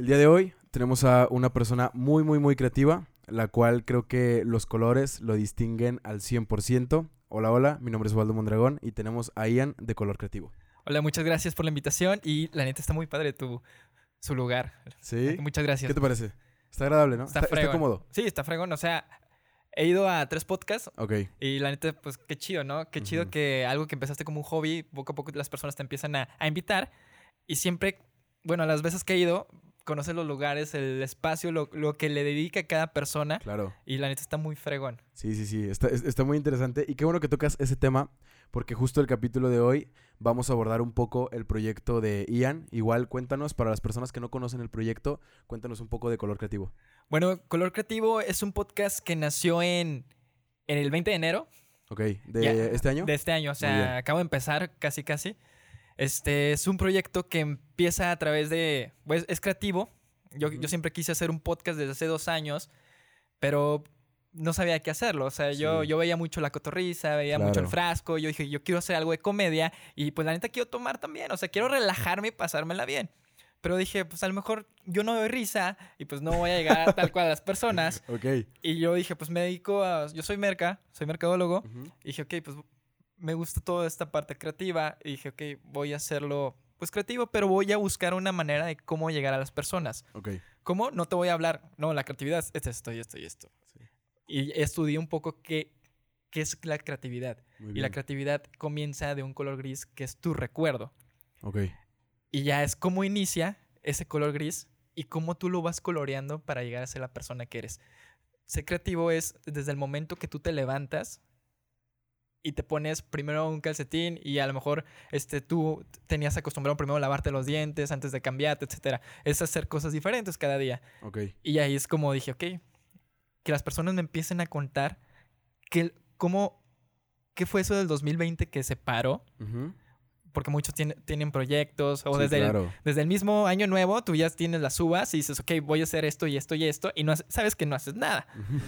El día de hoy tenemos a una persona muy, muy, muy creativa, la cual creo que los colores lo distinguen al 100%. Hola, hola, mi nombre es Waldo Mondragón y tenemos a Ian de Color Creativo. Hola, muchas gracias por la invitación y la neta está muy padre tu su lugar. ¿Sí? Muchas gracias. ¿Qué te parece? Está agradable, ¿no? Está, fregón. cómodo. Sí, está fregón. O sea, he ido a tres podcasts. Ok. Y la neta, pues qué chido, ¿no? Qué chido que algo que empezaste como un hobby, poco a poco las personas te empiezan a, a invitar. Y siempre, bueno, las veces que he ido, conoces los lugares, el espacio, lo, lo que le dedica cada persona. Claro. Y la neta está muy fregón. Sí, sí, sí. Está, es- está muy interesante. Y qué bueno que tocas ese tema, porque justo el capítulo de hoy vamos a abordar un poco el proyecto de Ian. Igual, cuéntanos, para las personas que no conocen el proyecto, cuéntanos un poco de Color Creativo. Bueno, Color Creativo es un podcast que nació en, en el 20 de enero Ok. ¿De este año? de este año. O sea, acabo de empezar casi, casi. Este es un proyecto que empieza a través de. Pues es creativo. Yo, Ujú. yo siempre quise hacer un podcast desde hace dos años, pero no sabía qué hacerlo. O sea, yo, Sí. yo veía mucho la cotorriza, veía mucho el Claro. frasco. Yo dije, yo quiero hacer algo de comedia y pues la neta quiero tomar también. O sea, quiero relajarme y pasármela bien. Pero dije, pues a lo mejor yo no doy risa y pues no voy a llegar tal cual a las personas. Ok. Y yo dije, pues me dedico a. Yo soy merca, soy mercadólogo. Ujú. Y dije, ok, pues me gusta toda esta parte creativa. Y dije, ok, voy a hacerlo pues creativo, pero voy a buscar una manera de cómo llegar a las personas. Ok. ¿Cómo? No te voy a hablar. No, la creatividad es esto y esto y esto. Sí. Y estudié un poco qué, qué es la creatividad. Y la creatividad comienza de un color gris que es tu recuerdo. Ok. Y ya es cómo inicia ese color gris y cómo tú lo vas coloreando para llegar a ser la persona que eres. Ser creativo es desde el momento que tú te levantas y te pones primero un calcetín y a lo mejor este, tú tenías acostumbrado primero a lavarte los dientes antes de cambiarte, etc. Es hacer cosas diferentes cada día. Ok. Y ahí es como dije, ok, que las personas me empiecen a contar que, cómo, qué fue eso del 2020 que se paró, Ujú. porque muchos tienen, tienen proyectos o Sí, desde el claro. desde el mismo año nuevo, tú ya tienes las uvas y dices, ok, voy a hacer esto y esto y esto, y no sabes que no haces nada. Ujú.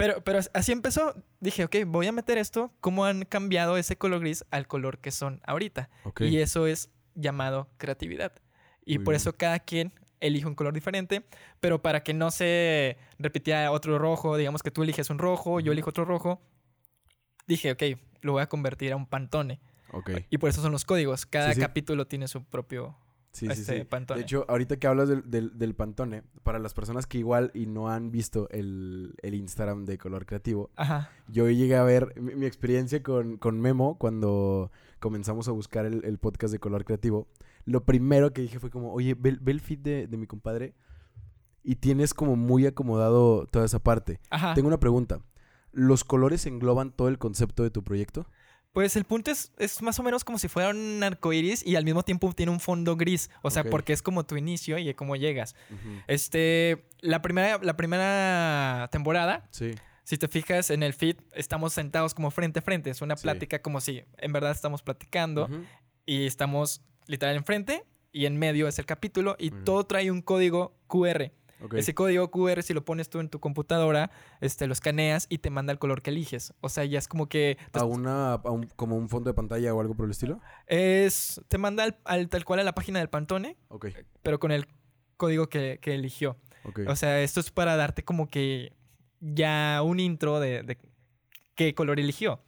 Pero, pero así empezó. Dije, ok, voy a meter esto, cómo han cambiado ese color gris al color que son ahorita. Ok. Y eso es llamado creatividad. Y Muy por bien. eso cada quien elige un color diferente, pero para que no se repitiera otro rojo, digamos que tú eliges un rojo, yo elijo otro rojo, dije, ok, lo voy a convertir a un pantone. Ok. Y por eso son los códigos. Cada Sí, sí. capítulo tiene su propio Sí, sí, este, sí. pantone. De hecho, ahorita que hablas del, del, del Pantone, para las personas que igual y no han visto el, el Instagram de Color Creativo, Ajá. yo llegué a ver mi, mi experiencia con, con Memo cuando comenzamos a buscar el, el podcast de Color Creativo. Lo primero que dije fue como, oye, ve, ve el feed de, de mi compadre y tienes como muy acomodado toda esa parte. Ajá. Tengo una pregunta. ¿Los colores engloban todo el concepto de tu proyecto? Pues el punto es, es más o menos como si fuera un arcoiris y al mismo tiempo tiene un fondo gris. O sea, porque es como tu inicio y cómo llegas. Este, la primera, la primera temporada, Sí. si te fijas en el feed, estamos sentados como frente a frente. Es una Sí. plática como si en verdad estamos platicando y estamos literal enfrente y en medio es el capítulo y todo trae un código QR. Ese código QR, si lo pones tú en tu computadora, este, lo escaneas y te manda el color que eliges. O sea, ya es como que ¿A una, a un- como un fondo de pantalla o algo por el estilo? Es, te manda al, al- tal cual a la página del Pantone, Ok, pero con el código que, que eligió. O sea, esto es para darte como que ya un intro de, de qué color eligió.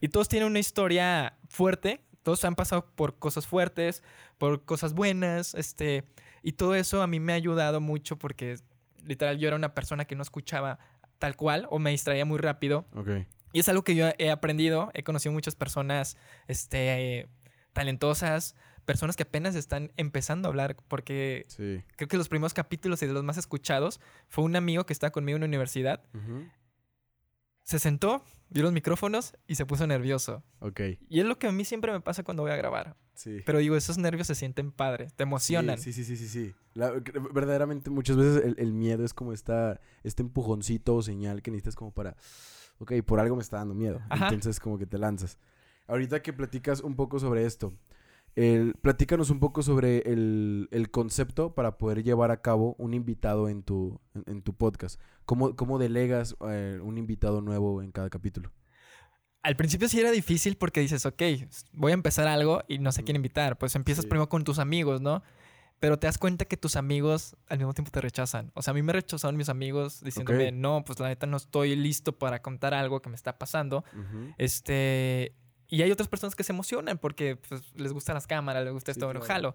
Y todos tienen una historia fuerte, todos han pasado por cosas fuertes, por cosas buenas, este, y todo eso a mí me ha ayudado mucho porque literal yo era una persona que no escuchaba tal cual o me distraía muy rápido Ok. y es algo que yo he aprendido. He conocido muchas personas este, eh, talentosas, personas que apenas están empezando a hablar, porque Sí. creo que los primeros capítulos y de los más escuchados fue un amigo que estaba conmigo en la universidad. Se sentó, vio los micrófonos y se puso nervioso. Ok. Y es lo que a mí siempre me pasa cuando voy a grabar. Sí. Pero digo, esos nervios se sienten padres, te emocionan. Sí, sí, sí, sí, sí. La- verdaderamente muchas veces el, el miedo es como esta, este empujoncito o señal que necesitas como para, ok, por algo me está dando miedo. Ajá. Entonces como que te lanzas. Ahorita que platicas un poco sobre esto, el, platícanos un poco sobre el, el concepto para poder llevar a cabo un invitado en tu, en, en tu podcast. ¿Cómo, cómo delegas eh, un invitado nuevo en cada capítulo? Al principio sí era difícil porque dices, ok, voy a empezar algo y no sé quién invitar. Pues empiezas Sí. primero con tus amigos, ¿no? pero te das cuenta que tus amigos al mismo tiempo te rechazan. O sea, a mí me rechazaron mis amigos diciéndome, no, pues la neta no estoy listo para contar algo que me está pasando. Este, y hay otras personas que se emocionan porque pues, les gustan las cámaras, les gusta Sí, esto, claro. jalo.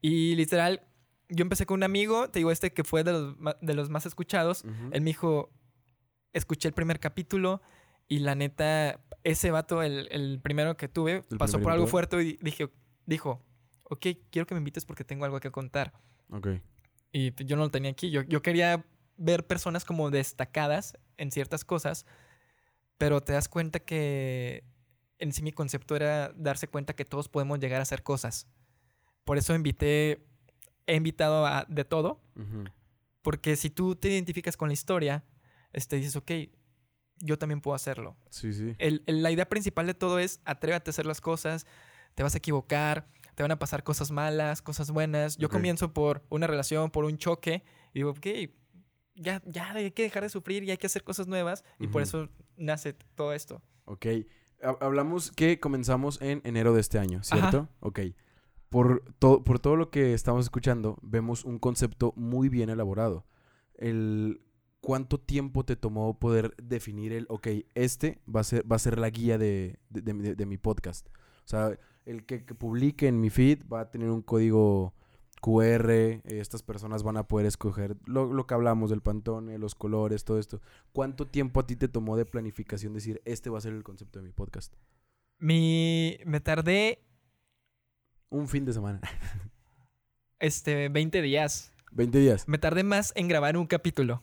Y literal, yo empecé con un amigo, te digo, este que fue de los, de los más escuchados. Ujú. Él me dijo, escuché el primer capítulo y la neta, ese vato, el, el primero que tuve, El pasó por algo fuerte y dije, dijo, ok, quiero que me invites porque tengo algo que contar. Ok. Y pues, yo no lo tenía aquí. Yo, yo quería ver personas como destacadas en ciertas cosas, pero te das cuenta que en sí mi concepto era darse cuenta que todos podemos llegar a hacer cosas. Por eso invité, he invitado a de todo, Ujú. porque si tú te identificas con la historia, este, dices, ok, yo también puedo hacerlo. Sí, sí. El- el- la idea principal de todo es atrévete a hacer las cosas, te vas a equivocar, te van a pasar cosas malas, cosas buenas. Yo comienzo por una relación, por un choque, y digo, ok, ya, ya hay que dejar de sufrir y hay que hacer cosas nuevas, y por eso nace todo esto. Ok. Ha- Hablamos que comenzamos en enero de este año, ¿cierto? Ok. Por, to- por todo lo que estamos escuchando, vemos un concepto muy bien elaborado. El cuánto tiempo te tomó poder definir el, ok, este va a ser, va a ser la guía de, de- de mi- de- de mi podcast. O sea, el que, que publique en mi feed va a tener un código QR, eh, estas personas van a poder escoger lo, lo que hablamos del pantone, los colores, todo esto. ¿Cuánto tiempo a ti te tomó de planificación decir, este va a ser el concepto de mi podcast? Mi, me tardé Un fin de semana. este, 20 días. 20 días. Me tardé más en grabar un capítulo,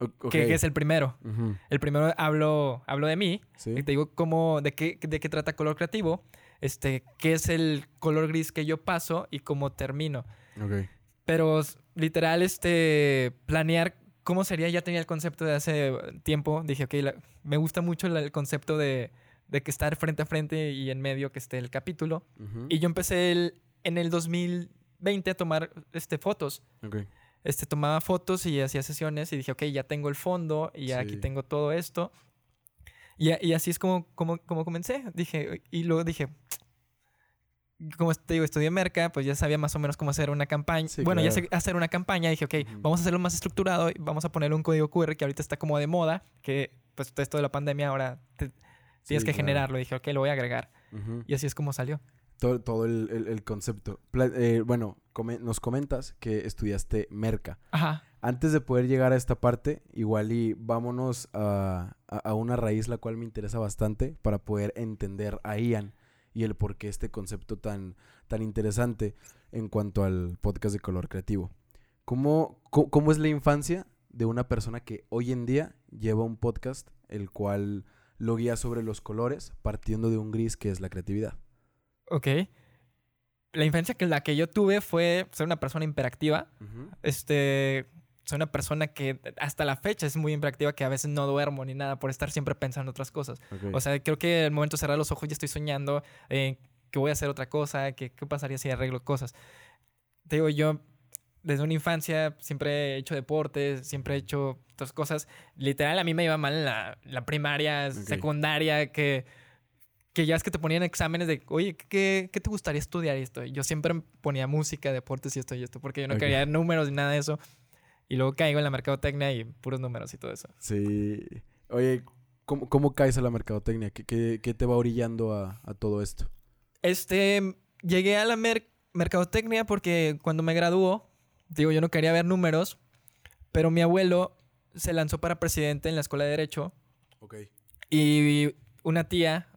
O- ok. que, que es el primero. Ujú, El primero hablo, hablo de mí, Sí. Y te digo cómo, de qué, de qué trata color creativo, este, qué es el color gris que yo paso y cómo termino. Ok. Pero literal, este, planear cómo sería, ya tenía el concepto de hace tiempo. Dije, ok, la- me gusta mucho la- el concepto de, de que estar frente a frente y en medio que esté el capítulo. Ujú, Y yo empecé el- en el 2020 a tomar este, fotos. ok. Este, tomaba fotos y hacía sesiones y dije, ok, ya tengo el fondo y ya aquí Sí. tengo todo esto. Y, y así es como, como, como comencé. Dije, y luego dije, como te digo, estudié merca, pues ya sabía más o menos cómo hacer una campaña. Sí, bueno, ya claro. sé hacer una campaña. Dije, ok, Ujú. vamos a hacerlo más estructurado y vamos a ponerle un código QR que ahorita está como de moda, que pues todo esto de la pandemia ahora te- tienes Sí, que claro. generarlo. Dije, ok, lo voy a agregar. Ujú. Y así es como salió. Todo, todo el, el- el concepto. Pla- eh, bueno, come- nos comentas que estudiaste merca. Ajá. Antes de poder llegar a esta parte, igual y vámonos a, a- a una raíz la cual me interesa bastante para poder entender a Ian y el por qué este concepto tan, tan interesante en cuanto al podcast de color creativo. ¿Cómo, cómo, cómo es la infancia de una persona que hoy en día lleva un podcast el cual lo guía sobre los colores partiendo de un gris que es la creatividad? Ok. La infancia que la que yo tuve fue ser una persona hiperactiva. Ujú. Este, soy una persona que hasta la fecha es muy hiperactiva, que a veces no duermo ni nada por estar siempre pensando otras cosas. Ok. O sea, creo que el momento de cerrar los ojos ya estoy soñando eh, que voy a hacer otra cosa, que qué pasaría si arreglo cosas. Te digo, yo desde una infancia siempre he hecho deportes, siempre he hecho otras cosas. Literal, a mí me iba mal en la, la primaria, Ok. secundaria, que, que ya es que te ponían exámenes de, oye, ¿qué, qué te gustaría estudiar esto? Y yo siempre ponía música, deportes y esto y esto, porque yo no Ok. quería números ni nada de eso. Y luego caigo en la mercadotecnia y puros números y todo eso. Sí. Oye, ¿cómo, cómo caes a la mercadotecnia? ¿Qué, qué, qué te va orillando a, a todo esto? Este, llegué a la mer- mercadotecnia porque cuando me graduó, digo, yo no quería ver números, pero mi abuelo se lanzó para presidente en la escuela de Derecho Ok. y una tía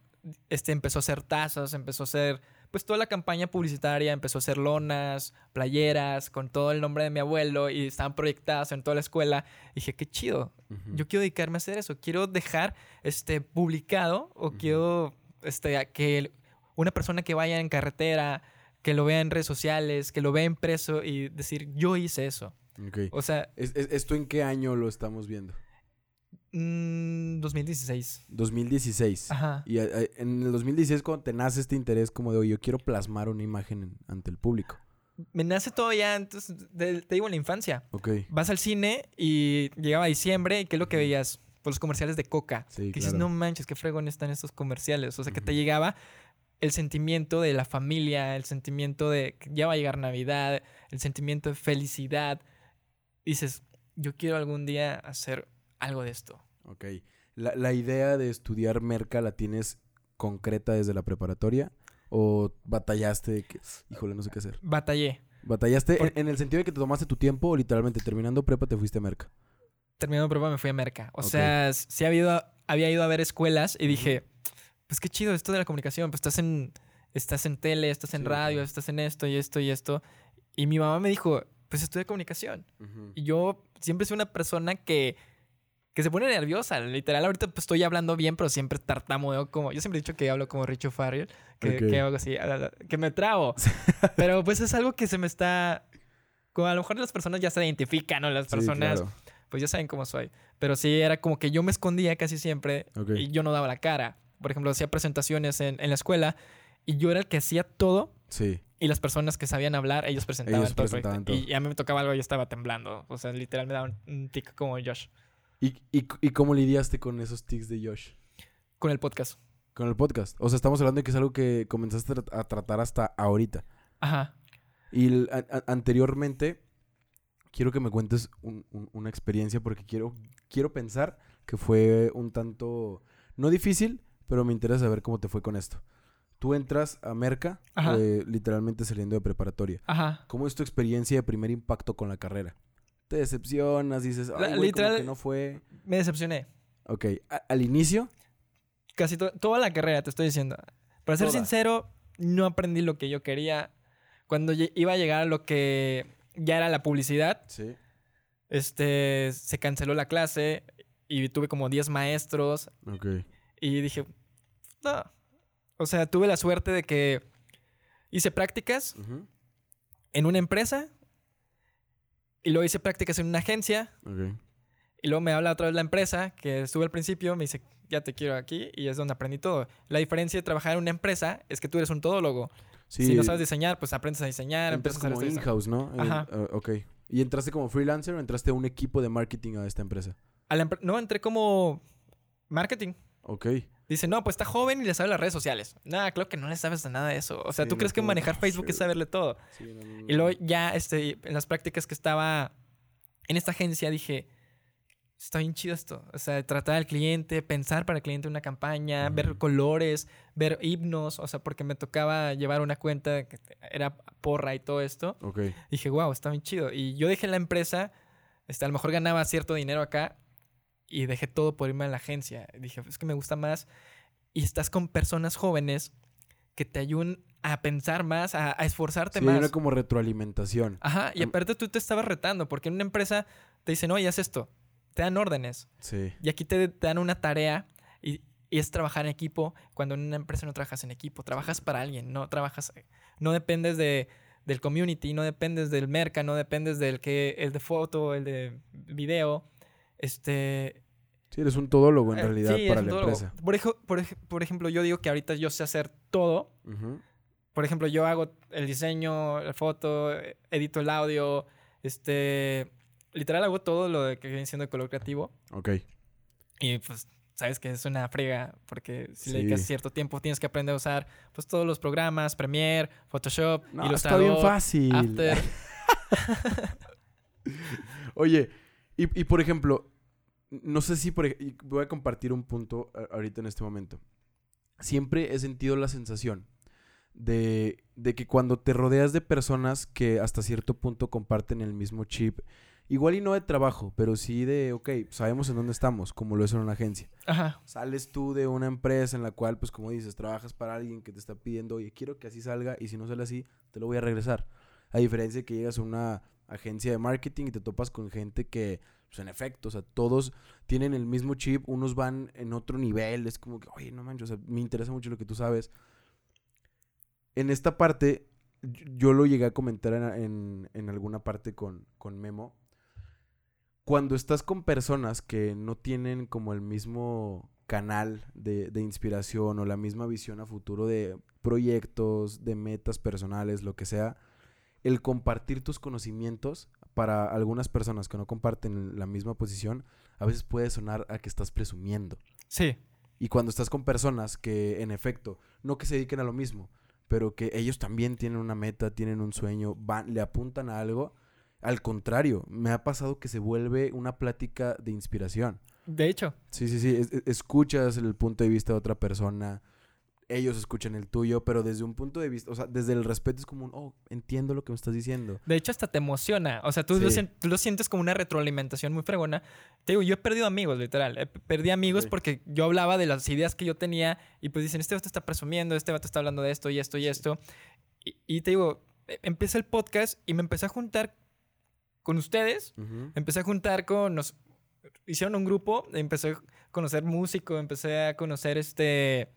este, empezó a hacer tazas, empezó a hacer, pues toda la campaña publicitaria, empezó a hacer lonas, playeras, con todo el nombre de mi abuelo y estaban proyectadas en toda la escuela. Y dije, qué chido, yo quiero dedicarme a hacer eso. Quiero dejar este, publicado o quiero este, que una persona que vaya en carretera, que lo vea en redes sociales, que lo vea impreso y decir, yo hice eso. O sea, ¿Es- es- ¿Esto en qué año lo estamos viendo? Mm, 2016. 2016. Ajá. Y eh, eh, en el 2016 cuando te nace este interés como de, oye, yo quiero plasmar una imagen en- ante el público. Me nace todo ya antes, de- te digo, en la infancia. Ok. Vas al cine y llegaba diciembre y ¿qué es lo que veías? Pues los comerciales de Coca. Sí, que dices, claro. no manches, qué fregón están estos comerciales. O sea, que te llegaba el sentimiento de la familia, el sentimiento de que ya va a llegar Navidad, el sentimiento de felicidad. Dices, yo quiero algún día hacer algo de esto. Ok. La, la idea de estudiar merca la tienes concreta desde la preparatoria o batallaste que, híjole, no sé qué hacer. Batallé. ¿Batallaste Por- en, en el sentido de que te tomaste tu tiempo o literalmente terminando prepa te fuiste a merca? Terminando prueba me fui a Merca. O sea, sí había ido, a, había ido a ver escuelas y dije, pues qué chido esto de la comunicación. Pues estás en, estás en tele, estás en Sí, radio, estás en esto y esto y esto. Y mi mamá me dijo, pues estudia comunicación. Y yo siempre soy una persona que, que se pone nerviosa. Literal, ahorita pues, estoy hablando bien, pero siempre tartamudeo como... Yo siempre he dicho que hablo como Richo Farrell, que, Ok. que hago así, que me trabo. pero pues es algo que se me está... Como a lo mejor las personas ya se identifican, ¿no? Las Sí, personas claro. pues ya saben cómo soy. Pero sí era como que yo me escondía casi siempre Ok. y yo no daba la cara. Por ejemplo, hacía presentaciones en, en la escuela y yo era el que hacía todo Sí. y las personas que sabían hablar, ellos presentaban Ellos todo. presentaban todo. Y a mí me tocaba algo y yo estaba temblando. O sea, literal me daba un tic como Josh ¿Y, y, y cómo lidiaste con esos tics de Josh? con el podcast. Con el podcast. O sea, estamos hablando de que es algo que comenzaste a tra- a tratar hasta ahorita. Ajá. Y el- a- a- anteriormente, quiero que me cuentes un- un- una experiencia porque quiero, quiero pensar que fue un tanto, no difícil, pero me interesa saber cómo te fue con esto. Tú entras a Merca, eh, literalmente saliendo de preparatoria. Ajá. ¿Cómo es tu experiencia de primer impacto con la carrera? ¿Te decepcionas? Dices, La- ay, güey, como literal- que no fue... Me decepcioné. Ok, al inicio, Casi to- toda la carrera, te estoy diciendo. Para ser Toda. sincero, no aprendí lo que yo quería. Cuando iba a llegar a lo que ya era la publicidad, sí. este, se canceló la clase y tuve como 10 maestros Ok. y dije, no. O sea, tuve la suerte de que hice prácticas en una empresa y luego hice prácticas en una agencia y luego me habla otra vez la empresa que estuve al principio, me dice, ya te quiero aquí y es donde aprendí todo. La diferencia de trabajar en una empresa es que tú eres un todólogo. Sí, Si no sabes diseñar, pues aprendes a diseñar, entras empiezas a como in-house, ¿no? Ajá. eh, ok. ¿Y entraste como freelancer o entraste a un equipo de marketing a esta empresa? A la No, entré como marketing. Ok. Dice, no, pues está joven y le sabe las redes sociales. Nada, claro que no le sabes de nada de eso. O sea, Sí, ¿tú no crees es que manejar "Oh, Facebook es shit". saberle todo? Sí, no, no, no, Y luego ya este, en las prácticas que estaba en esta agencia dije, está bien chido esto. O sea, tratar al cliente, pensar para el cliente una campaña, ver colores, ver himnos. O sea, porque me tocaba llevar una cuenta que era porra y todo esto. Ok. Dije, wow, está bien chido. Y yo dejé la empresa, este, a lo mejor ganaba cierto dinero acá y dejé todo por irme a la agencia. Dije, es que me gusta más. Y estás con personas jóvenes que te ayudan a pensar más, a, a esforzarte Sí, más. una como retroalimentación. Ajá, y Am- aparte tú te estabas retando, porque en una empresa te dicen, oye, haz esto, te dan órdenes. Sí. Y aquí te, te dan una tarea y, y es trabajar en equipo. Cuando en una empresa no trabajas en equipo, trabajas para alguien, no trabajas, no dependes de, del community, no dependes del merca, no dependes del que, el de foto, el de video. Este. Sí, eres un todólogo en eh, realidad sí, para la todólogo. empresa. Por, ej- por ejemplo, yo digo que ahorita yo sé hacer todo. Por ejemplo, yo hago el diseño, la foto, edito el audio, este, literal hago todo lo de que viene siendo el color creativo Ok. y pues sabes que es una frega porque si le dedicas cierto tiempo tienes que aprender a usar pues todos los programas, Premiere, Photoshop, No, está Illustrator, bien fácil. After. Oye, y, y por ejemplo, no sé si por, voy a compartir un punto ahorita en este momento. Siempre he sentido la sensación de, de que cuando te rodeas de personas que hasta cierto punto comparten el mismo chip, igual y no de trabajo, pero sí de, ok, sabemos en dónde estamos, como lo es en una agencia. Ajá. Sales tú de una empresa en la cual, pues como dices, trabajas para alguien que te está pidiendo, oye, quiero que así salga y si no sale así, te lo voy a regresar. A diferencia de que llegas a una agencia de marketing y te topas con gente que, pues en efecto, o sea, todos tienen el mismo chip, unos van en otro nivel, es como que, oye, no manches, o sea, me interesa mucho lo que tú sabes. En esta parte, yo- lo llegué a comentar en, en- en alguna parte con, con Memo. Cuando estás con personas que no tienen como el mismo canal de, de inspiración o la misma visión a futuro de proyectos, de metas personales, lo que sea, el compartir tus conocimientos para algunas personas que no comparten la misma posición, a veces puede sonar a que estás presumiendo. Sí. Y cuando estás con personas que, en efecto, no que se dediquen a lo mismo, pero que ellos también tienen una meta, tienen un sueño, van, le apuntan a algo, al contrario, me ha pasado que se vuelve una plática de inspiración. De hecho, Sí, sí, sí. es- es- escuchas el punto de vista de otra persona. Ellos escuchan el tuyo, pero desde un punto de vista, o sea, desde el respeto es como un, oh, entiendo lo que me estás diciendo. de hecho hasta te emociona. O sea, tú, lo, Sí. sien- tú lo sientes como una retroalimentación muy fregona. Te digo, yo he perdido amigos, literal. Perdí amigos Ok. porque yo hablaba de las ideas que yo tenía y pues dicen, este vato está presumiendo, este vato está hablando de esto y esto y esto. Y, y te digo, eh, empieza el podcast y me empecé a juntar con ustedes Ujú. empecé a juntar con nos hicieron un grupo, empecé a conocer músico, empecé a conocer este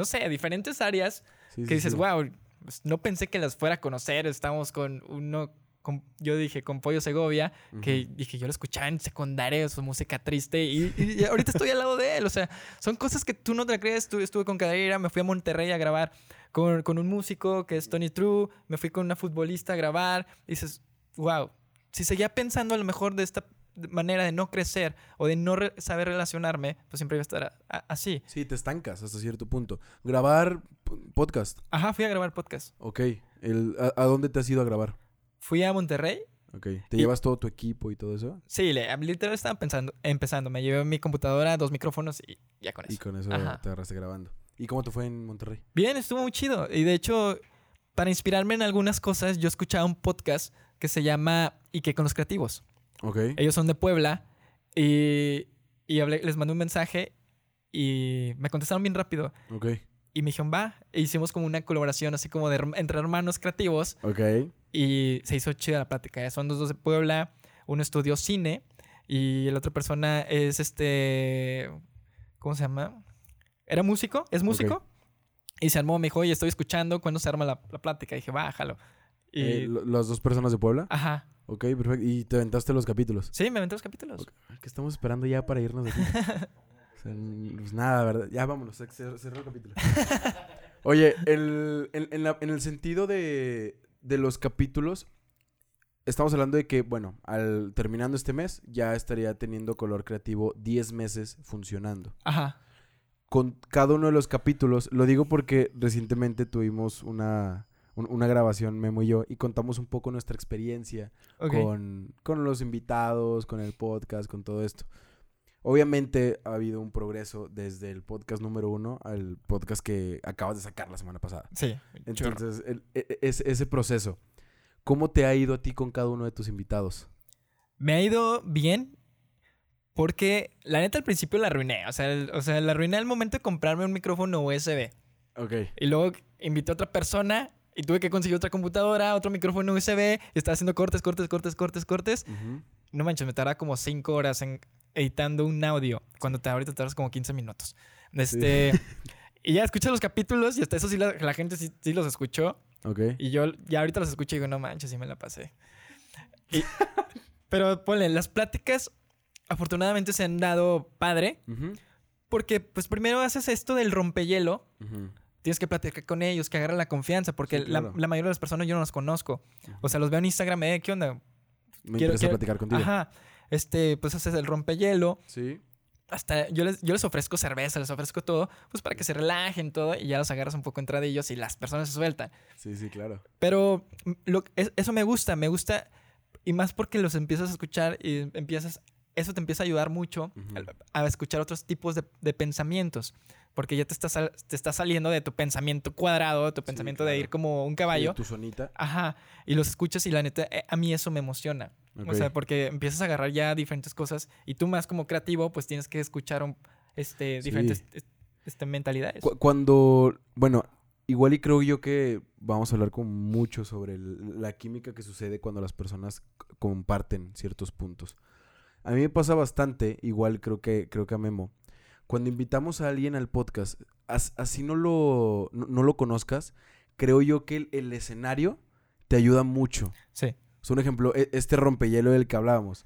no sé, diferentes áreas Sí, que sí, dices, sí. wow, pues, no pensé que las fuera a conocer, estamos con uno con- yo dije con Pollo Segovia, que dije yo lo escuchaba en secundaria, su música triste y, y ahorita estoy al lado de él, o sea, son cosas que tú no te crees, estuve, estuve con Cadeira, me fui a Monterrey a grabar con, con un músico que es Tony True, me fui con una futbolista a grabar, y dices, wow, si seguía pensando a lo mejor de esta manera de no crecer o de no re- saber relacionarme, pues siempre iba a estar a- así. Sí, te estancas hasta cierto punto. Grabar podcast, Ajá, fui a grabar podcast. ok. El, a, a dónde te has ido a grabar? Fui a Monterrey. Ok. ¿Te Y- llevas todo tu equipo y todo eso? Sí, le, literal estaba pensando, empezando. Me llevé mi computadora, dos micrófonos y ya con Y eso. con eso Ajá. te agarraste grabando. ¿Y cómo te fue en Monterrey? Bien, estuvo muy chido. Y de hecho, para inspirarme en algunas cosas, yo escuchaba un podcast que se llama ¿Y qué con los creativos? Ok. Ellos son de Puebla y, y hablé- les mandé un mensaje y me contestaron bien rápido. Ok. Y me dijeron, va. E hicimos como una colaboración así como de entre hermanos creativos Ok. y se hizo chida la plática. Son los dos de Puebla. Uno estudió cine y la otra persona es este. ¿Cómo se llama? Era músico, es músico. Y se armó, me dijo, oye, estoy escuchando, ¿cuándo se arma la, la plática? Y dije, bájalo. Y. Eh, lo- ¿Las dos personas de Puebla? Ajá. Ok, perfecto. ¿Y te aventaste los capítulos? Sí, me aventé los capítulos. Ok. Ay, ¿Qué estamos esperando ya para irnos de aquí? O sea, n- pues nada, ¿verdad? Ya vámonos, cer- cer- cerró el capítulo. Oye, el, en, en la- en el sentido de, de los capítulos, estamos hablando de que, bueno, al terminando este mes, ya estaría teniendo color creativo 10 meses funcionando. Ajá. Con cada uno de los capítulos, lo digo porque recientemente tuvimos una, un- una grabación, Memo y yo, y contamos un poco nuestra experiencia con, con los invitados, con el podcast, con todo esto. Obviamente ha habido un progreso desde el podcast número uno al podcast que acabas de sacar la semana pasada. Sí. Entonces, el- e- e- ese, ese proceso, ¿cómo te ha ido a ti con cada uno de tus invitados? Me ha ido bien porque la neta al principio la arruiné. O sea, el- o sea, la arruiné al momento de comprarme un micrófono USB. Ok. Y luego invité a otra persona y tuve que conseguir otra computadora, otro micrófono USB. Y estaba haciendo cortes, cortes, cortes, cortes, cortes. No manches, me tarda como 5 horas en editando un audio. Cuando te ahorita tardas como 15 minutos. Este. Y ya escuché los capítulos y hasta eso sí la, la gente sí, sí los escuchó. Ok. Y yo ya ahorita los escucho y digo, no manches, sí me la pasé. Y- pero ponle, las pláticas afortunadamente se han dado padre. Porque pues primero haces esto del rompehielo. ujú. Tienes que platicar con ellos, que agarren la confianza, porque Sí, la, claro. la mayoría de las personas yo no las conozco. O sea, los veo en Instagram, eh, ¿qué onda? Me Quiero- interesa quiero- platicar contigo. Ajá. Este, pues haces el rompehielo. Sí. Hasta yo les, yo les ofrezco cerveza, les ofrezco todo, pues para que se relajen todo y ya los agarras un poco entre ellos y las personas se sueltan. Sí, sí, claro. Pero mm, lo, es- eso me gusta, me gusta. Y más porque los empiezas a escuchar y empiezas. Eso te empieza a ayudar mucho Ujú. a, a escuchar otros tipos de, de pensamientos. Porque ya te estás, te estás saliendo de tu pensamiento cuadrado, de tu pensamiento de claro. ir como un caballo. Sí, tu sonita. Ajá. Y los escuchas y la neta, eh, a mí eso me emociona. O sea, porque empiezas a agarrar ya diferentes cosas y tú más como creativo, pues tienes que escuchar un- este, diferentes este, mentalidades. Cu- Cuando, bueno, igual y creo yo que vamos a hablar con mucho sobre el- la química que sucede cuando las personas comparten ciertos puntos. A mí me pasa bastante, igual creo que, creo que a Memo. Cuando invitamos a alguien al podcast, as- así no lo, no, no lo conozcas, creo yo que el, el escenario te ayuda mucho. Sí. Es un ejemplo, e- este rompehielo del que hablábamos.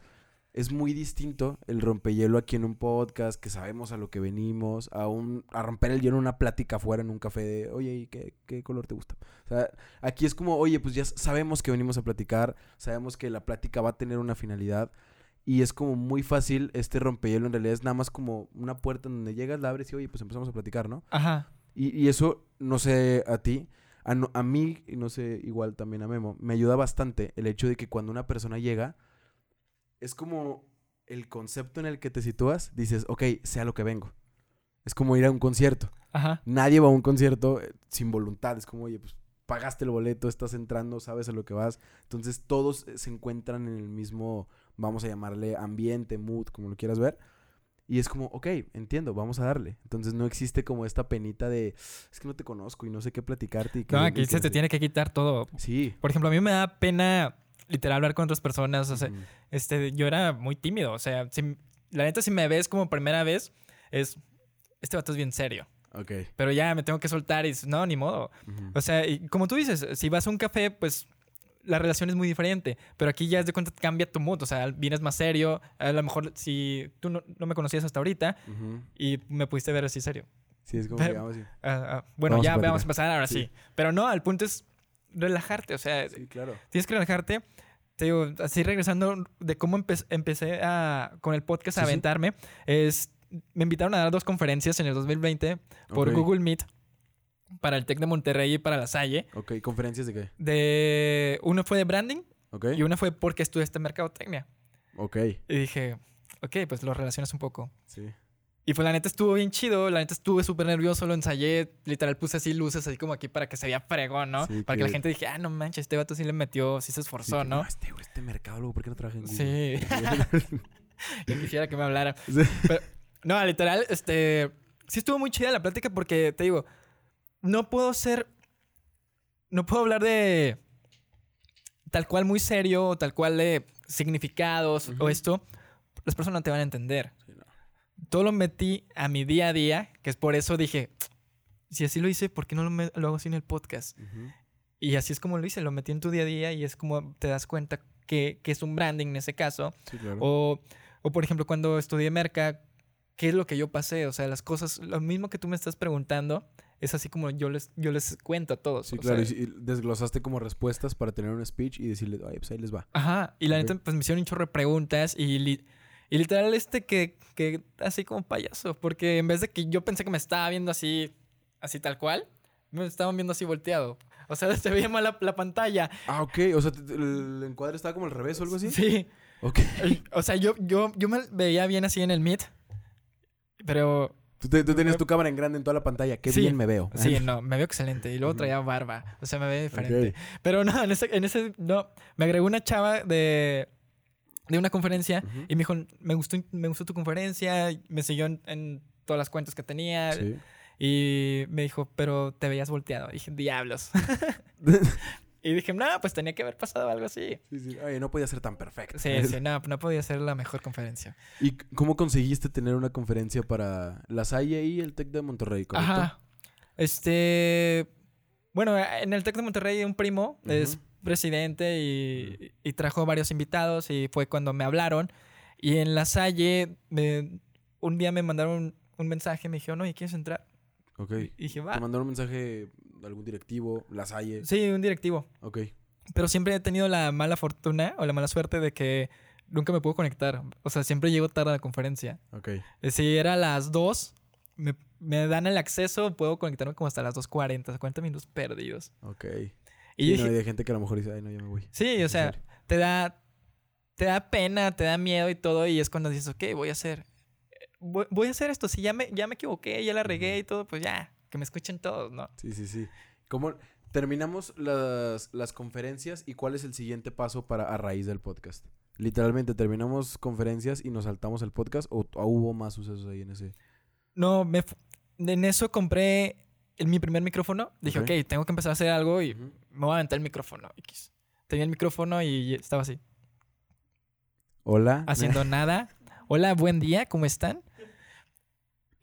Es muy distinto el rompehielo aquí en un podcast, que sabemos a lo que venimos, a, un, a romper el hielo en una plática afuera en un café de, oye, ¿y qué, qué color te gusta? O sea, aquí es como, oye, pues ya sabemos que venimos a platicar, sabemos que la plática va a tener una finalidad Y es como muy fácil este rompehielo. En realidad es nada más como una puerta donde llegas, la abres y oye, pues empezamos a platicar, ¿no? Ajá. Y, y eso, no sé a ti, a, a mí, y no sé, igual también a Memo, me ayuda bastante el hecho de que cuando una persona llega, es como el concepto en el que te sitúas, dices, ok, sé a lo que vengo. Es como ir a un concierto. Ajá. Nadie va a un concierto eh, sin voluntad. Es como, oye, pues pagaste el boleto, estás entrando, sabes a lo que vas. Entonces todos eh, se encuentran en el mismo, vamos a llamarle ambiente, mood, como lo quieras ver. Y es como, ok, entiendo, vamos a darle. Entonces no existe como esta penita de, es que no te conozco y no sé qué platicarte. Y que- No, que se te sé". tiene que quitar todo. Sí. Por ejemplo, a mí me da pena literal hablar con otras personas. O sea, Ujú. este, yo era muy tímido. O sea, si- la neta, si me ves como primera vez, es. Este vato es bien serio. Ok. Pero ya me tengo que soltar y no, ni modo. O sea, y como tú dices, si vas a un café, pues la relación es muy diferente. Pero aquí ya es de cuenta cambia tu mood. O sea, vienes más serio. A lo mejor si tú no, no me conocías hasta ahorita Ujú. y me pudiste ver así serio. Sí, es como Pero- que vamos así. Ah, ah, bueno, Vamos a ya platicar. vamos a empezar ahora sí. Sí. Pero no, el punto es relajarte. O sea, Sí, claro. tienes que relajarte. Te digo, así regresando de cómo empe- empecé a, con el podcast a Sí, sí. aventarme, es, me invitaron a dar dos conferencias en el 2020 por. Google Meet para el TEC de Monterrey y para La Salle. Ok, ¿conferencias de qué? De, uno fue de branding Ok. y una fue porque estudiaste mercadotecnia. Ok. Y dije, ok, pues lo relacionas un poco. Sí. Y pues la neta estuvo bien chido, la neta estuve súper nervioso, lo ensayé, literal puse así luces así como aquí para que se vea fregón, ¿no? Sí, para que la que- gente dije, ah, no manches, este vato sí le metió, sí se Sí, esforzó, que, ¿no? Este, güey, este mercado, ¿por qué no trabaja en Google? Sí. Yo quisiera que me hablara. Sí. Pero, no, literal, este. Sí estuvo muy chida la plática porque te digo, no puedo ser. No puedo hablar de. Tal cual muy serio, o tal cual de significados o esto. Las personas no te van a entender. Sí, no. Todo lo metí a mi día a día, que es por eso dije, si así lo hice, ¿por qué no lo, me- lo hago así en el podcast? Y así es como lo hice, lo metí en tu día a día y es como te das cuenta que, que es un branding en ese caso. Sí, claro. O, o, por ejemplo, cuando estudié merca, ¿qué es lo que yo pasé? O sea, las cosas, lo mismo que tú me estás preguntando, es así como yo les, yo les cuento a todos. Sí, claro. sea, y, desglosaste como respuestas para tener un speech y decirle, ay, pues ahí les va. Ajá, y la neta, pues me hicieron un chorro de preguntas y, li- y literal este que, que así como payaso, porque en vez de que yo pensé que me estaba viendo así, así tal cual, me estaban viendo así volteado. O sea, se veía mal la, la pantalla. Ah, ok. O sea, el encuadre estaba como al revés o algo así. Sí. Ok. O sea, yo, yo, yo me veía bien así en el Meet, pero Tú, te- tú tenías tu cámara en grande en toda la pantalla. Qué Sí. bien me veo. Sí, no, me veo excelente. Y luego traía barba. O sea, me ve diferente. Pero no, en ese, en ese, no. Me agregó una chava de, de una conferencia y me dijo, me gustó, me gustó tu conferencia. Me siguió en, en todas las cuentas que tenía. Sí. Y me dijo, pero te veías volteado. Y dije, diablos. y dije, no, pues tenía que haber pasado algo así. sí, sí. Ay, no podía ser tan perfecto. Sí, sí, no, no podía ser la mejor conferencia. ¿Y cómo conseguiste tener una conferencia para la Salle y el TEC de Monterrey, correcto? Ajá. Este. Bueno, en el Tec de Monterrey, un primo es presidente y, y trajo varios invitados y fue cuando me hablaron. Y en la Salle, me- un día me mandaron un mensaje, me dijeron, oye, ¿quieres entrar? Ok. Y dije, ¿Te va. mandaron un mensaje de algún directivo, la Salle? Sí, un directivo. Ok. Pero siempre he tenido la mala fortuna o la mala suerte de que nunca me puedo conectar. O sea, siempre llego tarde a la conferencia. Ok. Eh, Si era a las 2, me, me dan el acceso, puedo conectarme como hasta las 2.40, 40 minutos perdidos. Ok. Y dije, no, hay gente que a lo mejor dice, ay, no, ya me voy. Sí, o sea, te da, te da pena, te da miedo y todo, y es cuando dices, ok, voy a hacer, voy, voy a hacer esto. Si ya me, ya me equivoqué, ya la regué y todo, pues ya, que me escuchen todos, ¿no? Sí, sí, sí. ¿Cómo terminamos las, las conferencias y cuál es el siguiente paso para a raíz del podcast? Literalmente terminamos conferencias y nos saltamos el podcast o, o hubo más sucesos ahí en ese. No, me, en eso compré mi primer micrófono. Dije, Ok. ok, tengo que empezar a hacer algo y me voy a aventar el micrófono. X. Tenía el micrófono y estaba así, Hola. haciendo nada. Hola, buen día, ¿cómo están?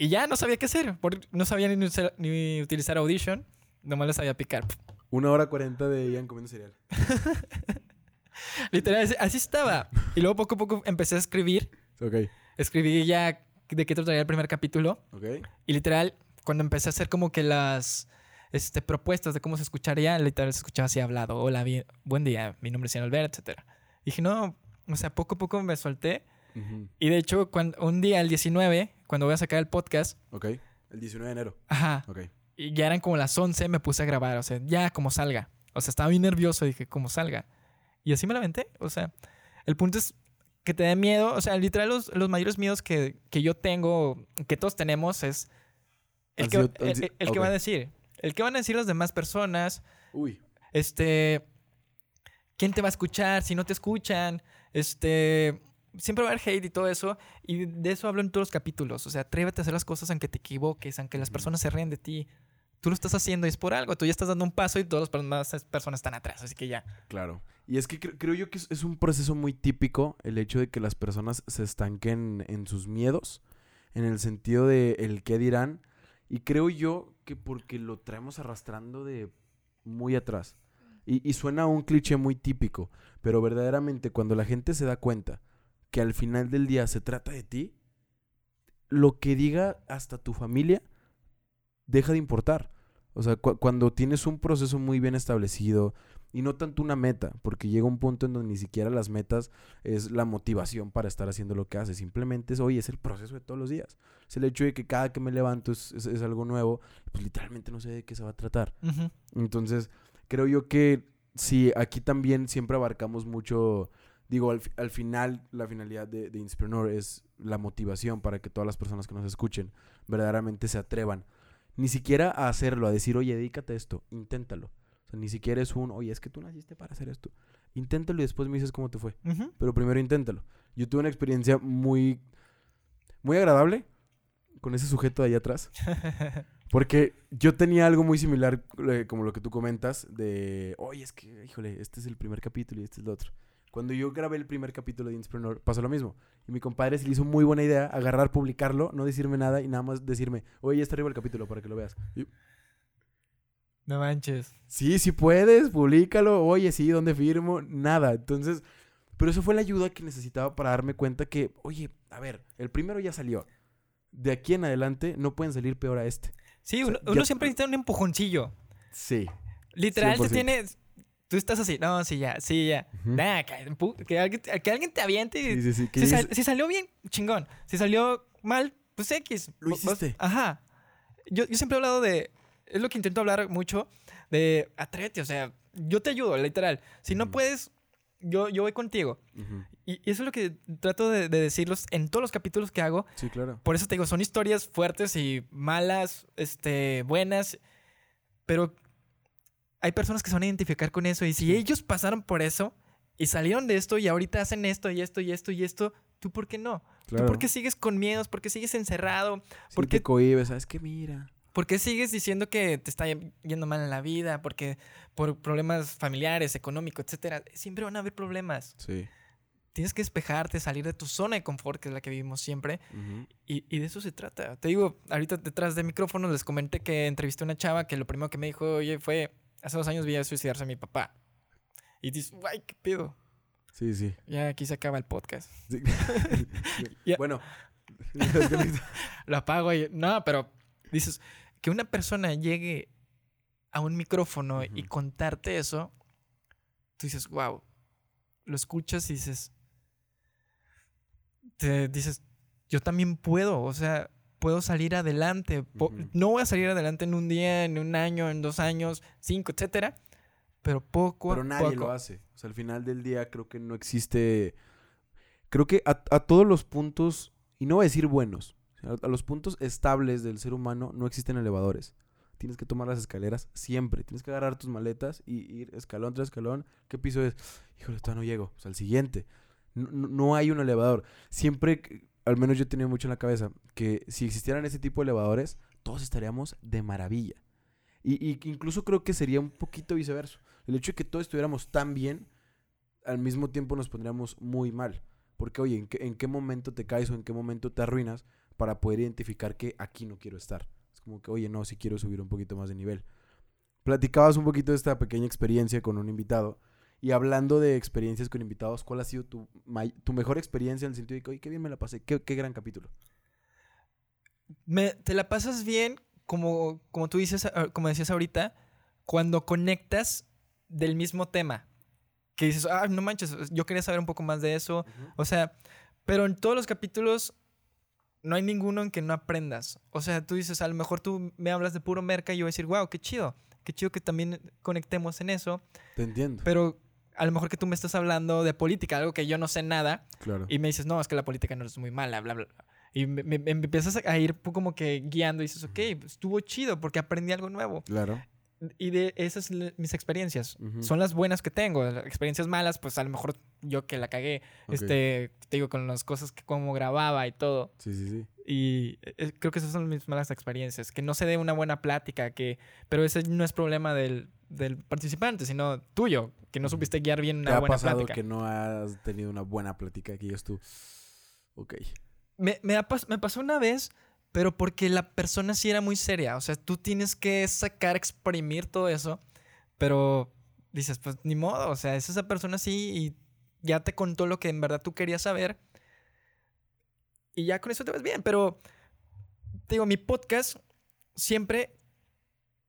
Y ya no sabía qué hacer, porque no sabía ni, usar- ni utilizar Audition, nomás le sabía picar. Una hora cuarenta de Ian comiendo cereal. Literal, así- estaba. Y luego poco a poco empecé a escribir. Ok. Escribí ya de qué trataría el primer capítulo. Ok. Y literal, cuando empecé a hacer como que las este, propuestas de cómo se escucharía, literal se escuchaba así hablado. Hola, bien, buen día, mi nombre es Ian Albert, etc. Dije, no, O sea, poco a poco me solté. Ujú. Y de hecho, cuando, un día, el 19, cuando voy a sacar el podcast, Ok. El 19 de enero. ajá, Ok. y ya eran como las 11, me puse a grabar. O sea, ya como salga. O sea, estaba bien nervioso. Dije, como salga. Y así me la aventé. O sea, el punto es que te dé miedo. O sea, literal, los, los mayores miedos que, que yo tengo, que todos tenemos, es el, que, el, que van a decir. El que van a decir las demás personas. Uy. Este. ¿Quién te va a escuchar? Si no te escuchan. Este. Siempre va a haber hate y todo eso. Y de eso hablo en todos los capítulos. O sea, atrévete a hacer las cosas aunque te equivoques, aunque las personas se ríen de ti. Tú lo estás haciendo y es por algo. Tú ya estás dando un paso y todas las personas están atrás. Así que ya. Claro. Y es que cre- creo yo que es, es un proceso muy típico el hecho de que las personas se estanquen en sus miedos, en el sentido de el qué dirán. Y creo yo que porque lo traemos arrastrando de muy atrás. Y, y suena un cliché muy típico, pero verdaderamente cuando la gente se da cuenta que al final del día se trata de ti, lo que diga hasta tu familia deja de importar. O sea, cu- cuando tienes un proceso muy bien establecido y no tanto una meta, porque llega un punto en donde ni siquiera las metas es la motivación para estar haciendo lo que haces. Simplemente es, oye, es el proceso de todos los días. Es el hecho de que cada que me levanto es, es- es algo nuevo, pues literalmente no sé de qué se va a tratar. Entonces, creo yo que sí, aquí también siempre abarcamos mucho, digo, al, al final, la finalidad de, de es la motivación para que todas las personas que nos escuchen verdaderamente se atrevan. Ni siquiera a hacerlo, a decir, oye, dedícate a esto, inténtalo. O sea, ni siquiera es un, oye, es que tú naciste para hacer esto. Inténtalo y después me dices cómo te fue. Pero primero inténtalo. Yo tuve una experiencia muy, muy agradable con ese sujeto de allá atrás. Porque yo tenía algo muy similar, eh, como lo que tú comentas, de, oye, es que, híjole, este es el primer capítulo y este es el otro. Cuando yo grabé el primer capítulo de Inspreneur, pasó lo mismo. Y mi compadre se le hizo muy buena idea agarrar, publicarlo, no decirme nada y nada más decirme, oye, ya está arriba el capítulo para que lo veas. Y, No manches. sí, sí puedes, públicalo. Oye, sí, ¿dónde firmo? Nada. Entonces, pero eso fue la ayuda que necesitaba para darme cuenta que, oye, a ver, el primero ya salió. De aquí en adelante no pueden salir peor a este. Sí, O sea, uno, ya- siempre necesita un empujoncillo. Sí. Literal, te 100%. Tú estás así, no, sí, ya, sí, ya. Ujú. Nah, que, empu- que alguien, que alguien te aviente y Sí, sí, sí. que Si, sal- si salió bien, chingón. Si salió mal, pues X. Lo hiciste. Ajá. Yo, yo siempre he hablado de. Es lo que intento hablar mucho. De atrévete, o sea, yo te ayudo, literal. Si no Ujú. puedes, yo, yo voy contigo. Ujú. Y, y eso es lo que trato de, de decirlos en todos los capítulos que hago. Sí, claro. Por eso te digo, son historias fuertes y malas, este, buenas. Pero hay personas que se van a identificar con eso. Y si ellos pasaron por eso y salieron de esto y ahorita hacen esto y esto y esto y esto, ¿tú por qué no? claro. ¿Tú por qué sigues con miedos? ¿Por qué sigues encerrado? Sí por te qué- cohibes, ¿sabes qué? Mira. ¿Por qué sigues diciendo que te está yendo mal en la vida? Porque por problemas familiares, económicos, etcétera. Siempre van a haber problemas. Sí. Tienes que despejarte, salir de tu zona de confort, que es la que vivimos siempre. Ujú. Y, y de eso se trata. Te digo, ahorita detrás de micrófonos les comenté que entrevisté a una chava que lo primero que me dijo, oye, fue, hace dos años vi a suicidarse a mi papá. Y dices, guay, qué pedo. Sí, sí. Ya aquí se acaba el podcast. Sí. Ya. Bueno. Lo apago y... No, pero dices, que una persona llegue a un micrófono y contarte eso, tú dices, wow. Lo escuchas y dices... Te dices, yo también puedo, o sea, puedo salir adelante. No voy a salir adelante en un día, en un año, en dos años, cinco, etcétera. Pero poco Pero a nadie poco. lo hace. O sea, al final del día creo que no existe. Creo que a, a todos los puntos, y no voy a decir buenos, a, a los puntos estables del ser humano no existen elevadores. Tienes que tomar las escaleras siempre. Tienes que agarrar tus maletas y ir escalón tras escalón. ¿Qué piso es? Híjole, todavía no llego. O sea, al siguiente. No, no- hay un elevador. Siempre, al menos yo tenido mucho en la cabeza, que si existieran ese tipo de elevadores, todos estaríamos de maravilla. Y, y incluso creo que sería un poquito viceversa. El hecho de que todos estuviéramos tan bien, al mismo tiempo nos pondríamos muy mal. Porque, oye, ¿en qué, en qué momento te caes o en qué momento te arruinas para poder identificar que aquí no quiero estar? Es como que, oye, no, si quiero subir un poquito más de nivel. Platicabas un poquito de esta pequeña experiencia con un invitado. Y hablando de experiencias con invitados, ¿cuál ha sido tu, tu mejor experiencia en el sentido de que, oye, qué bien me la pasé? Qué, qué gran capítulo. Me- te la pasas bien, como, como tú dices, ah, como decías ahorita, cuando conectas del mismo tema. que dices, ah, no manches, yo quería saber un poco más de eso. O sea, pero en todos los capítulos no hay ninguno en que no aprendas. O sea, tú dices, a lo mejor tú me hablas de puro merca y yo voy a decir, wow, qué chido. Qué chido que también conectemos en eso. Te entiendo. Pero a lo mejor que tú me estás hablando de política, algo que yo no sé nada, Claro. y me dices, no, es que la política no es muy mala, bla, bla. Y me, me- me empiezas a ir como que guiando y dices, ok, pues, estuvo chido porque aprendí algo nuevo. Claro. Y de esas mis experiencias. Son las buenas que tengo. Experiencias malas, pues a lo mejor yo que la cagué, Ok. este, te digo, con las cosas que como grababa y todo. Sí, sí, sí. Y eh, creo que esas son mis malas experiencias. Que no se dé una buena plática, que pero ese no es problema del, del participante, sino tuyo, que no supiste guiar bien ¿Te una ha buena pasado plática. que no has tenido una buena plática que digas tú? Ok. Me, me, ha pas- me pasó una vez, pero porque la persona sí era muy seria. O sea, tú tienes que sacar, exprimir todo eso, pero dices, pues ni modo. O sea, es esa persona sí y ya te contó lo que en verdad tú querías saber. Y ya con eso te ves bien. Pero, te digo, mi podcast siempre.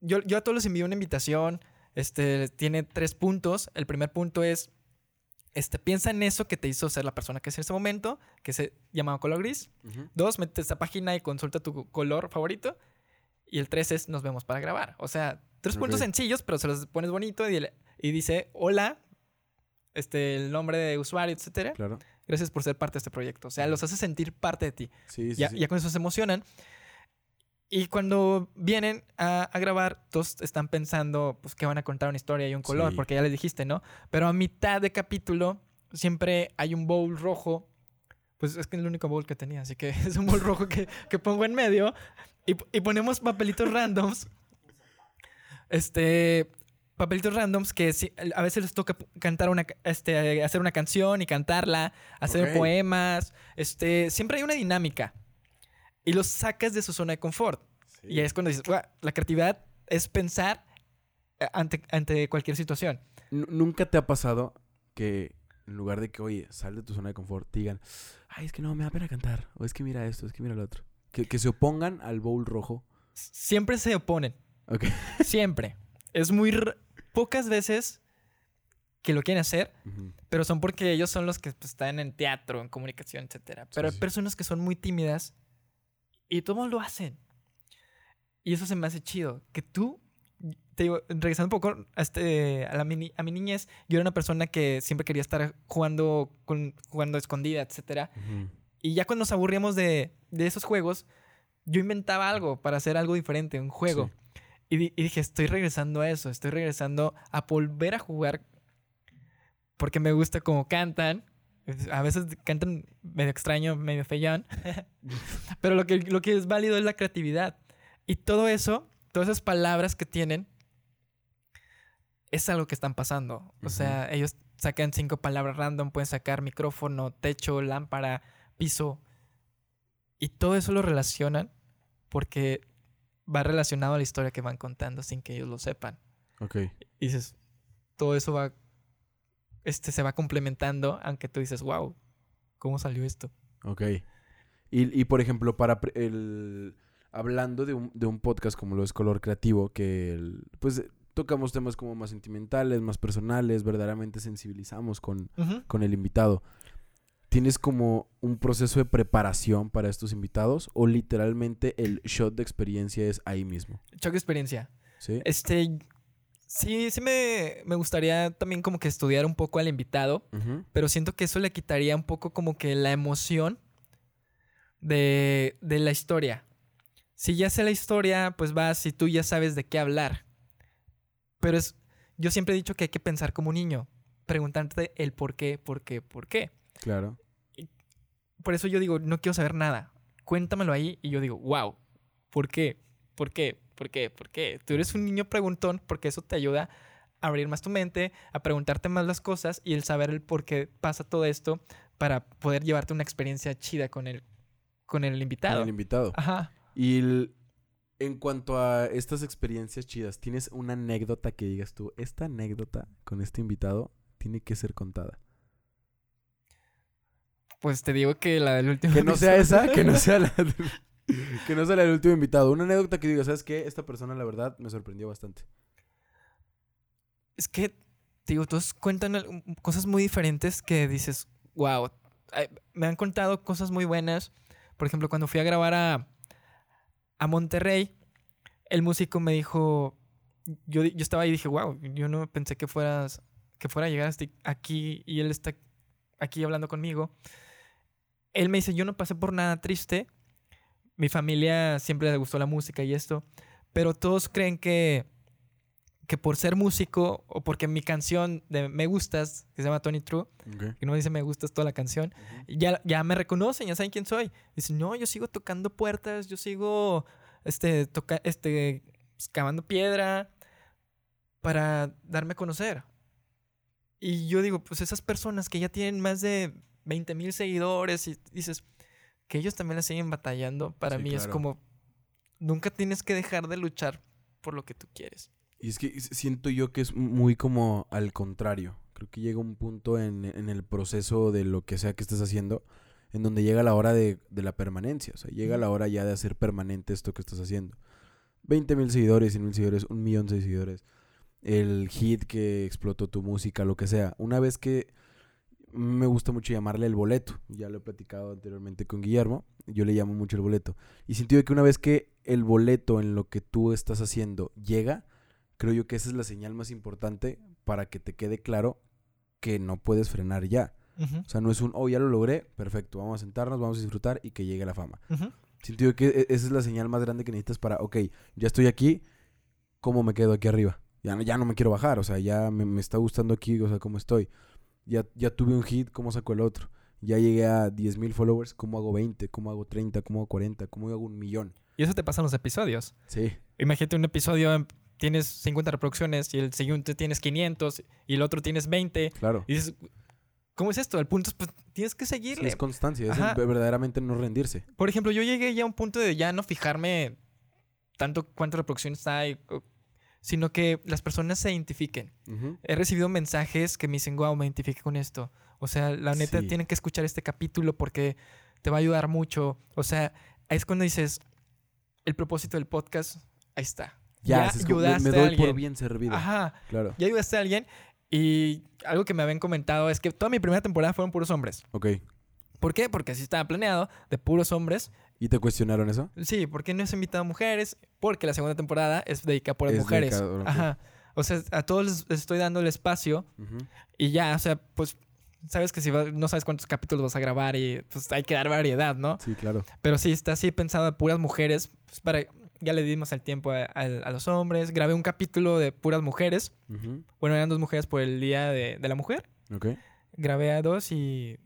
Yo, yo a todos les envío una invitación. Este tiene tres puntos. El primer punto es. Este, piensa en eso que te hizo ser la persona que es en ese momento, que se llama color gris. Dos, mete esa página y consulta tu color favorito. Y el tres es nos vemos para grabar. O sea, tres puntos sencillos, pero se los pones bonito y, y dice hola, este, el nombre de usuario, etcétera. Claro. Gracias por ser parte de este proyecto. O sea, los hace sentir parte de ti. Sí, sí, ya, sí. ya con eso se emocionan. Y cuando vienen a, a grabar, todos están pensando pues, que van a contar una historia y un color, Sí. porque ya les dijiste, ¿no? Pero a mitad de capítulo siempre hay un bowl rojo. Pues es que es el único bowl que tenía, así que es un bowl rojo que, que pongo en medio. Y, y ponemos papelitos randoms. Este. Papelitos randoms que sí, a veces les toca cantar una, este, hacer una canción y cantarla, hacer Ok. poemas. Este, siempre hay una dinámica. Y los sacas de su zona de confort. Sí. Y es cuando dices, "Guau, la creatividad es pensar eh, ante, ante cualquier situación. ¿Nunca te ha pasado que en lugar de que, oye, sal de tu zona de confort, te digan, ay, es que no, me da pena cantar, o es que mira esto, es que mira lo otro? Que, que se opongan al bowl rojo. Siempre se oponen. Ok. Siempre. es muy... Pocas veces que lo quieren hacer, Ujú. pero son porque ellos son los que pues, están en teatro, en comunicación, etcétera. Pero sí. hay personas que son muy tímidas y todos lo hacen. Y eso se me hace chido. Que tú, te digo, regresando un poco a, este, a, la mini- a mi niñez, yo era una persona que siempre quería estar jugando, con, jugando escondida, etcétera. Ujú. Y ya cuando nos aburríamos de, de esos juegos, yo inventaba algo para hacer algo diferente, un juego. Sí. Y, di- y dije, estoy regresando a eso, estoy regresando a volver a jugar porque me gusta cómo cantan. A veces cantan medio extraño, medio feyón. Pero lo que, lo que es válido es la creatividad. Y todo eso, todas esas palabras que tienen, es algo que están pasando. O Ujú. sea, ellos sacan cinco palabras random, pueden sacar micrófono, techo, lámpara, piso. Y todo eso lo relacionan porque va relacionado a la historia que van contando sin que ellos lo sepan. Ok. Y dices, todo eso va, este, se va complementando, aunque tú dices, wow, ¿cómo salió esto? Ok. Y, y, por ejemplo, para el... Hablando de un, de un podcast como lo es Color Creativo, que el- pues tocamos temas como más sentimentales, más personales, verdaderamente sensibilizamos con, con el invitado. ¿Tienes como un proceso de preparación para estos invitados o literalmente el shot de experiencia es ahí mismo? Choque de experiencia. ¿Sí? Este, sí, sí me, me gustaría también como que estudiar un poco al invitado, pero siento que eso le quitaría un poco como que la emoción de, de la historia. Si ya sé la historia, pues vas y tú ya sabes de qué hablar. Pero es, yo siempre he dicho que hay que pensar como un niño, preguntarte el por qué, por qué, por qué. Claro. Por eso yo digo, no quiero saber nada. Cuéntamelo ahí y yo digo, wow, ¿por qué? ¿Por qué? ¿Por qué? ¿Por qué? Tú eres un niño preguntón porque eso te ayuda a abrir más tu mente, a preguntarte más las cosas y el saber el por qué pasa todo esto para poder llevarte una experiencia chida con el, con el Con invitado. el invitado. Ajá. Y el- en cuanto a estas experiencias chidas, ¿tienes una anécdota que digas tú, esta anécdota con este invitado tiene que ser contada? Pues te digo que la del último. Que no sea esa, que no sea la del- que no sea la del último invitado. Una anécdota que digas, ¿sabes qué? Esta persona, la verdad, me sorprendió bastante. Es que digo, todos cuentan cosas muy diferentes que dices, wow, me han contado cosas muy buenas. Por ejemplo, cuando fui a grabar a, a Monterrey, el músico me dijo, yo, yo estaba ahí y dije, wow, yo no pensé que fueras, que fuera a llegar aquí y él está aquí hablando conmigo. Él me dice, yo no pasé por nada triste. Mi familia siempre le gustó la música y esto, pero todos creen que que por ser músico o porque mi canción de Me Gustas, que se llama Tony True, que no me dice Me Gustas toda la canción, ya, ya me reconocen, ya saben quién soy. Dicen, no, yo sigo tocando puertas, yo sigo este, toca este, cavando piedra para darme a conocer. Y yo digo, pues esas personas que ya tienen más de 20 mil seguidores y dices que ellos también la siguen batallando, para Sí, mí es como, nunca tienes que dejar de luchar por lo que tú quieres. Y es que siento yo que es muy como al contrario. Creo que llega un punto en, en el proceso de lo que sea que estés haciendo, en donde llega la hora de, de la permanencia. O sea, llega la hora ya de hacer permanente esto que estás haciendo. 20 mil seguidores, 100 mil seguidores, un millón de seguidores. El hit que explotó tu música, lo que sea. Una vez que me gusta mucho llamarle el boleto. Ya lo he platicado anteriormente con Guillermo. Yo le llamo mucho el boleto. Y siento yo que una vez que el boleto en lo que tú estás haciendo llega, creo yo que esa es la señal más importante para que te quede claro que no puedes frenar ya. O sea, no es un, oh, ya lo logré, perfecto, vamos a sentarnos, vamos a disfrutar y que llegue la fama. ujú. Siento yo que e- esa es la señal más grande que necesitas para, ok, ya estoy aquí, ¿cómo me quedo aquí arriba? Ya no, ya no me quiero bajar, o sea, ya me, me está gustando aquí, o sea, cómo estoy. Ya, ya tuve un hit, ¿cómo saco el otro? Ya llegué a 10 mil followers, ¿cómo hago 20? ¿Cómo hago 30? ¿Cómo hago 40? ¿Cómo hago un millón? Y eso te pasa en los episodios. Sí, Imagínate un episodio, em, tienes 50 reproducciones y el siguiente tienes 500 y el otro tienes 20. claro. Y dices, ¿cómo es esto? El punto es, pues, tienes que Sí, seguirle. es constancia, es Ajá. verdaderamente no rendirse. Por ejemplo, yo llegué ya a un punto de ya no fijarme tanto cuántas reproducciones hay, sino que las personas se identifiquen. Ujú. He recibido mensajes que me dicen, wow, me identifiqué con esto. O sea, la neta, Sí. tienen que escuchar este capítulo porque te va a ayudar mucho. O sea, ahí es cuando dices, el propósito del podcast, ahí está. Ya, me- ayudaste me a doy por alguien. bien servido. Ajá, Claro. ya ayudaste a alguien. Y algo que me habían comentado es que toda mi primera temporada fueron puros hombres. Ok. ¿Por qué? Porque así estaba planeado, de puros hombres. ¿Y te cuestionaron eso? Sí, ¿por qué no has invitado a mujeres? Porque la segunda temporada es dedicada a puras Es mujeres. dedicado. Ajá. O sea, a todos les estoy dando el espacio y ya, o sea, pues sabes que si va- no sabes cuántos capítulos vas a grabar y pues hay que dar variedad, ¿no? Sí, claro. Pero sí, está así pensado a puras mujeres. Pues para, ya le dimos el tiempo a, a- a los hombres. Grabé un capítulo de puras mujeres. Bueno, eran dos mujeres por el Día de, de la Mujer. Ok. Grabé a dos y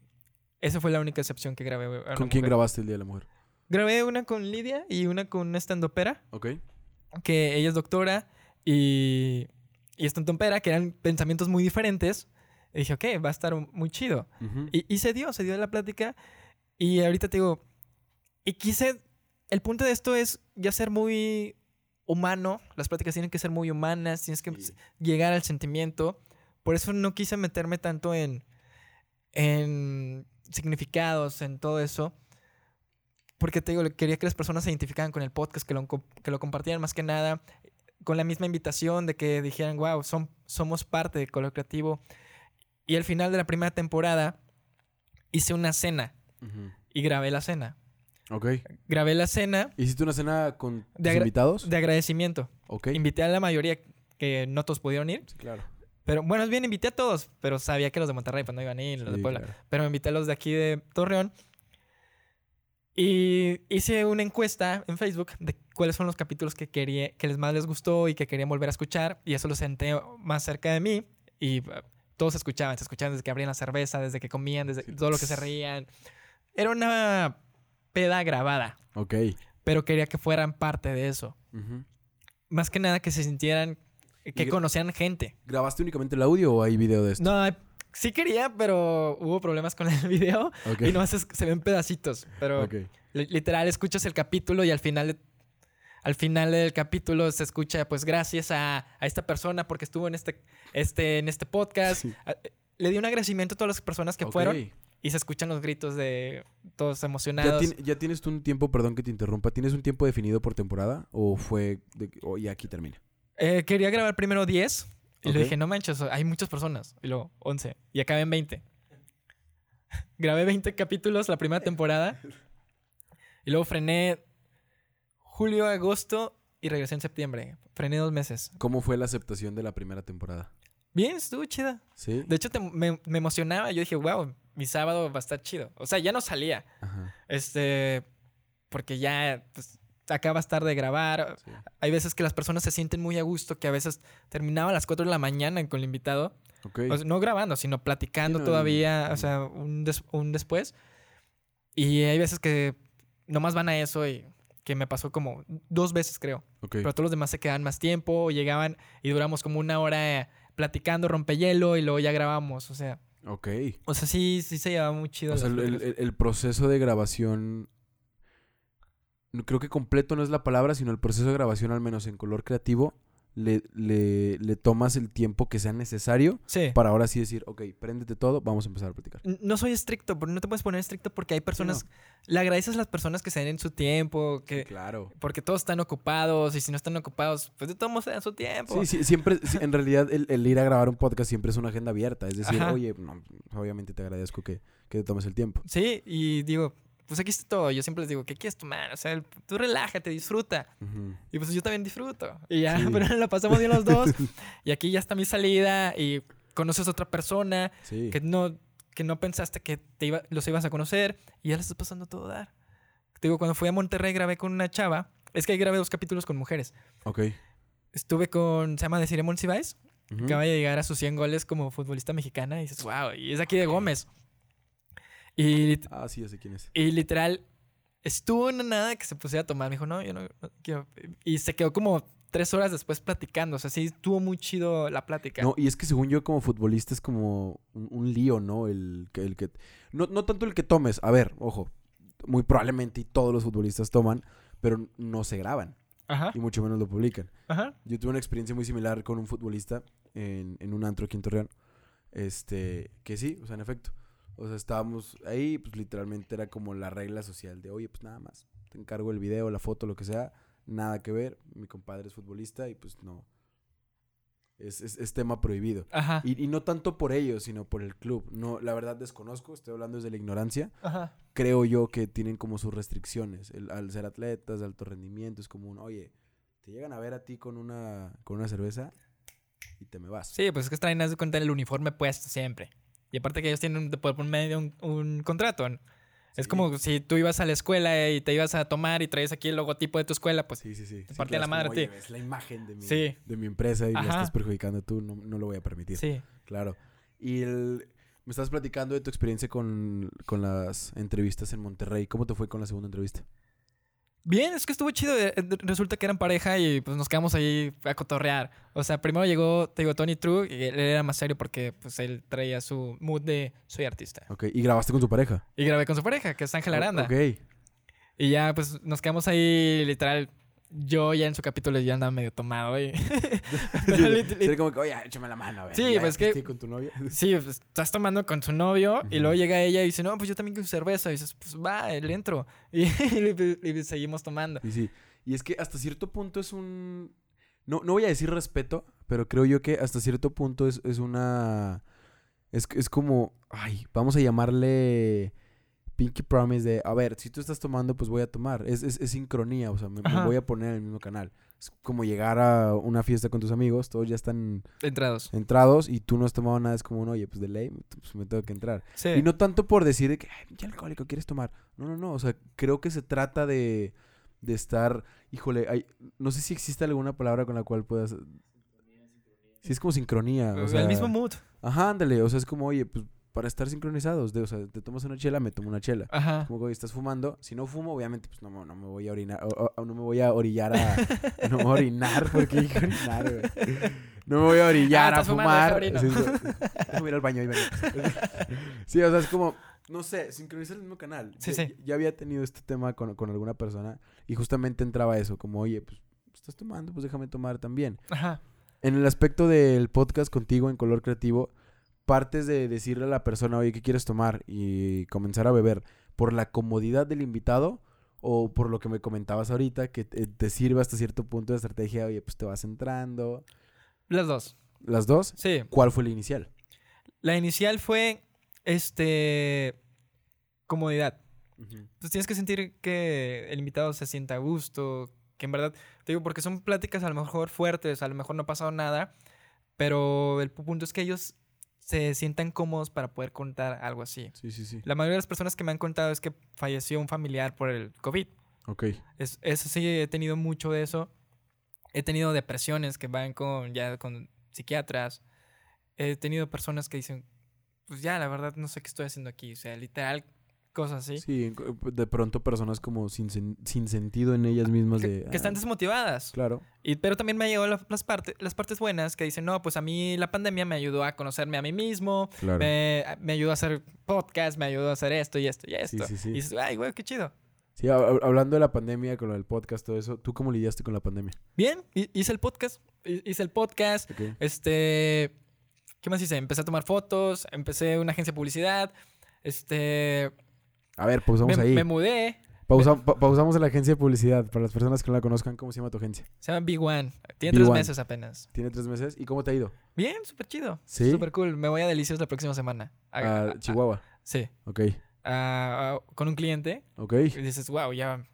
esa fue la única excepción que grabé. a ¿Con quién mujer. grabaste el Día de la Mujer? Grabé una con Lidia y una con una estandopera, Ok. que ella es doctora y, y estandopera, que eran pensamientos muy diferentes. Y dije, ok, va a estar muy chido. Y, y se dio, se dio la plática. Y ahorita te digo, y quise, el punto de esto es ya ser muy humano. Las pláticas tienen que ser muy humanas, tienes que Sí. llegar al sentimiento. Por eso no quise meterme tanto en, en significados, en todo eso. Porque te digo, quería que las personas se identificaran con el podcast, que lo, que lo compartieran más que nada, con la misma invitación de que dijeran, wow, son, somos parte de Color Creativo. Y al final de la primera temporada hice una cena Ujú. y grabé la cena. Ok. Grabé la cena ¿Hiciste una cena con tus De invitados? de agradecimiento. Ok. Invité a la mayoría que no todos pudieron ir. Sí, claro. Pero bueno, es bien, invité a todos, pero sabía que los de Monterrey pues, no iban a ir, los de Sí, Puebla. claro. Pero me invité a los de aquí de Torreón. Y hice una encuesta en Facebook de cuáles son los capítulos que, quería, que les más les gustó y que querían volver a escuchar. Y eso lo senté más cerca de mí. Y uh, todos escuchaban, se escuchaban desde que abrían la cerveza, desde que comían, desde todo lo que se reían. Era una peda grabada, Ok. pero quería que fueran parte de eso. Más que nada que se sintieran, que conocieran gente. ¿Grabaste únicamente el audio o hay video de esto? No, sí quería, pero hubo problemas con el video. Y nomás es- se ven pedacitos. Pero literal escuchas el capítulo y al final, al final del capítulo se escucha, pues gracias a, a esta persona porque estuvo en este, este, en este podcast. Sí. Le di un agradecimiento a todas las personas que fueron y se escuchan los gritos de todos ¿Ya, emocionados. ya tienes tú un tiempo, perdón que te interrumpa, ¿tienes un tiempo definido por temporada o fue de, o ya aquí termina? Eh, quería grabar primero 10 Y le dije, no manches, hay muchas personas. Y luego, 11. Y acabé en 20. Grabé 20 capítulos la primera temporada. Y luego frené julio, agosto y regresé en septiembre. Frené dos meses. ¿Cómo fue la aceptación de la primera temporada? Bien, estuvo chida. ¿Sí? De hecho, te- me, me emocionaba. Yo dije, wow, mi sábado va a estar chido. O sea, ya no salía. Ajá. Este, porque ya pues, acabas tarde de grabar. sí. Hay veces que las personas se sienten muy a gusto, que a veces terminaba a las 4 de la mañana con el invitado. Ok. O sea, no grabando, sino platicando Sí, no, todavía, el- o sea, un, des- un después. Y hay veces que nomás van a eso y que me pasó como dos veces, creo. ok. Pero todos los demás se quedaban más tiempo, llegaban y duramos como una hora eh, platicando, rompehielo y luego ya grabamos. O sea, Ok. o sea, sí, sí se llevaba muy chido. O sea, el, el- el proceso de grabación. Creo que completo no es la palabra, sino el proceso de grabación, al menos en color creativo, le, le, le tomas el tiempo que sea necesario Sí. para ahora sí decir, ok, préndete todo, vamos a empezar a platicar. No soy estricto, pero no te puedes poner estricto porque hay personas. Le agradeces a las personas que se den su tiempo, que. Claro. Porque todos están ocupados y si no están ocupados, pues de todos modos se dan su tiempo. Sí, sí, siempre, en realidad el, el ir a grabar un podcast siempre es una agenda abierta. Es decir, Ajá. oye, no, obviamente te agradezco que, que te tomes el tiempo. Sí, y digo, pues aquí está todo. Yo siempre les digo, ¿qué quieres tomar? O sea, tú relájate, disfruta. Ujú. Y pues yo también disfruto. Y ya, Sí. pero la pasamos bien los dos. y aquí ya está mi salida y conoces a otra persona Sí. que no, que no pensaste que te iba, los ibas a conocer y ya les estás pasando todo a dar. Te digo, cuando fui a Monterrey grabé con una chava. Es que ahí grabé dos capítulos con mujeres. Ok. Estuve con, se llama Desiree Monsiváis. Ujú. Acaba de llegar a sus 100 goles como futbolista mexicana. Y dices, wow, y es aquí de Gómez. Y, Ah, sí, ya sé quién es. y literal, estuvo en nada que se pusiera a tomar. Me dijo, no, yo no, no quiero. Y se quedó como tres horas después platicando. O sea, sí, estuvo muy chido la plática. No, y es que según yo como futbolista es como un, un lío, ¿no? El, el que... No, no tanto el que tomes. A ver, ojo. Muy probablemente todos los futbolistas toman, pero no se graban. Ajá, Y mucho menos lo publican. ajá. Yo tuve una experiencia muy similar con un futbolista en, en un antro aquí en Torreón. Este, que sí, o sea, en efecto. O sea, estábamos ahí, pues literalmente era como la regla social de, oye, pues nada más, te encargo el video, la foto, lo que sea, nada que ver. Mi compadre es futbolista y pues no. Es, es, es tema prohibido. Ajá. Y, y no tanto por ellos, sino por el club. No, la verdad desconozco, estoy hablando desde la ignorancia. Ajá. Creo yo que tienen como sus restricciones. El- al ser atletas, de alto rendimiento, es como un, oye, te llegan a ver a ti con una, con una cerveza y te me vas. Sí, pues es que traen haz de cuenta el uniforme puesto siempre. Y aparte que ellos tienen de por medio un, un contrato. ¿no? Es como si tú ibas a la escuela y te ibas a tomar y traes aquí el logotipo de tu escuela, pues Sí, sí, sí. Te Sí, partía claro, la como, madre a ti. "Oye, Es la imagen de mi, Sí. de mi empresa y la Ajá. estás perjudicando tú, no, no lo voy a permitir. sí. Claro. Y el- me estás platicando de tu experiencia con, con las entrevistas en Monterrey. ¿Cómo te fue con la segunda entrevista? Bien, es que estuvo chido. eh, eh, Resulta que eran pareja y pues nos quedamos ahí a cotorrear. O sea, primero llegó, te digo, Tony True y él era más serio porque pues él traía su mood de soy artista. Ok. ¿Y grabaste con tu pareja? Y grabé con su pareja, que es Ángela Aranda. Ok. Y ya pues nos quedamos ahí literal. Yo ya en su capítulo ya andaba medio tomado y... Sería como que, oye, échame la mano, a ver. Sí, ¿ya pues que- fuiste con tu novia? Sí, pues, estás tomando con su novio y luego llega ella y dice, no, pues yo también quiero cerveza. Y dices, pues va, le entro. Y, y- y seguimos tomando. Sí, sí. Y es que hasta cierto punto es un... No, no voy a decir respeto, pero creo yo que hasta cierto punto es, es una... Es, es como... Ay, vamos a llamarle... Pinky Promise de... A ver, si tú estás tomando, pues voy a tomar. Es, es, es sincronía, o sea, me, voy a poner en el mismo canal. Es como llegar a una fiesta con tus amigos, todos ya están Entrados. entrados y tú no has tomado nada. Es como, un, oye, pues de ley, pues me tengo que entrar. Sí. Y no tanto por decir de que, ay, pinche alcohólico, ¿quieres tomar? No, no, no. O sea, creo que se trata de, de estar, híjole, hay, no sé si existe alguna palabra con la cual puedas... Sí, es como sincronía. O sea, el mismo mood. Ajá, ándale. O sea, es como, oye, pues para estar sincronizados. De, o sea, te tomas una chela, me tomo una chela. Ajá. Como que estás fumando. Si no fumo, obviamente, pues no, me- no me voy a orinar. o- o- no me voy a orillar a... no me voy a orinar, porque dije orinar, güey. No me voy a orillar Ah, a fumar. Sí, ir al baño y. Sí, o sea, es como, no sé, sincronizar el mismo canal. Sí, ya, sí. ya había tenido este tema con, con alguna persona y justamente entraba eso, como, oye, pues estás tomando, pues déjame tomar también. Ajá. En el aspecto del podcast contigo en color creativo, partes de decirle a la persona, oye, ¿qué quieres tomar? Y comenzar a beber por la comodidad del invitado o por lo que me comentabas ahorita, que te, te sirve hasta cierto punto de estrategia, oye, pues te vas entrando. Las dos. ¿Las dos? Sí. ¿Cuál fue la inicial? La inicial fue, este, comodidad. Pues tienes que sentir que el invitado se sienta a gusto, que en verdad, te digo, porque son pláticas a lo mejor fuertes, a lo mejor no ha pasado nada, pero el punto es que ellos se sientan cómodos para poder contar algo así. Sí, sí, sí. La mayoría de las personas que me han contado es que falleció un familiar por el COVID. Ok. Es, eso sí, he tenido mucho de eso. He tenido depresiones que van con ya con psiquiatras. He tenido personas que dicen, pues ya, la verdad no sé qué estoy haciendo aquí. O sea, literal, cosas así. Sí, de pronto personas como sin, sen- sin sentido en ellas mismas Que, de... que están ah, desmotivadas. Claro. Y, pero también me han llegado la- las, partes las partes buenas que dicen, no, pues a mí la pandemia me ayudó a conocerme a mí mismo, Claro. me, me ayudó a hacer podcast, me ayudó a hacer esto y esto y Sí, esto. sí, sí. Y dices, ay, güey, qué chido. Sí, hab- hab- hablando de la pandemia, con lo del podcast, todo eso, ¿tú cómo lidiaste con la pandemia? Bien, hi- hice el podcast, hi- hice el podcast, este, ¿qué más hice? Empecé a tomar fotos, empecé una agencia de publicidad, este, A ver, pausamos me, ahí. me mudé, Pausa- pa- pausamos en la agencia de publicidad. Para las personas que no la conozcan, ¿cómo se llama tu agencia? se llama Big One, tiene tres B1. meses apenas. Tiene tres meses. ¿Y cómo te ha ido? Bien, súper chido, ¿Sí? súper cool, me voy a Delicios la próxima semana. A- Chihuahua. sí, Ok. a- a- con un cliente Ok. y dices, wow, ya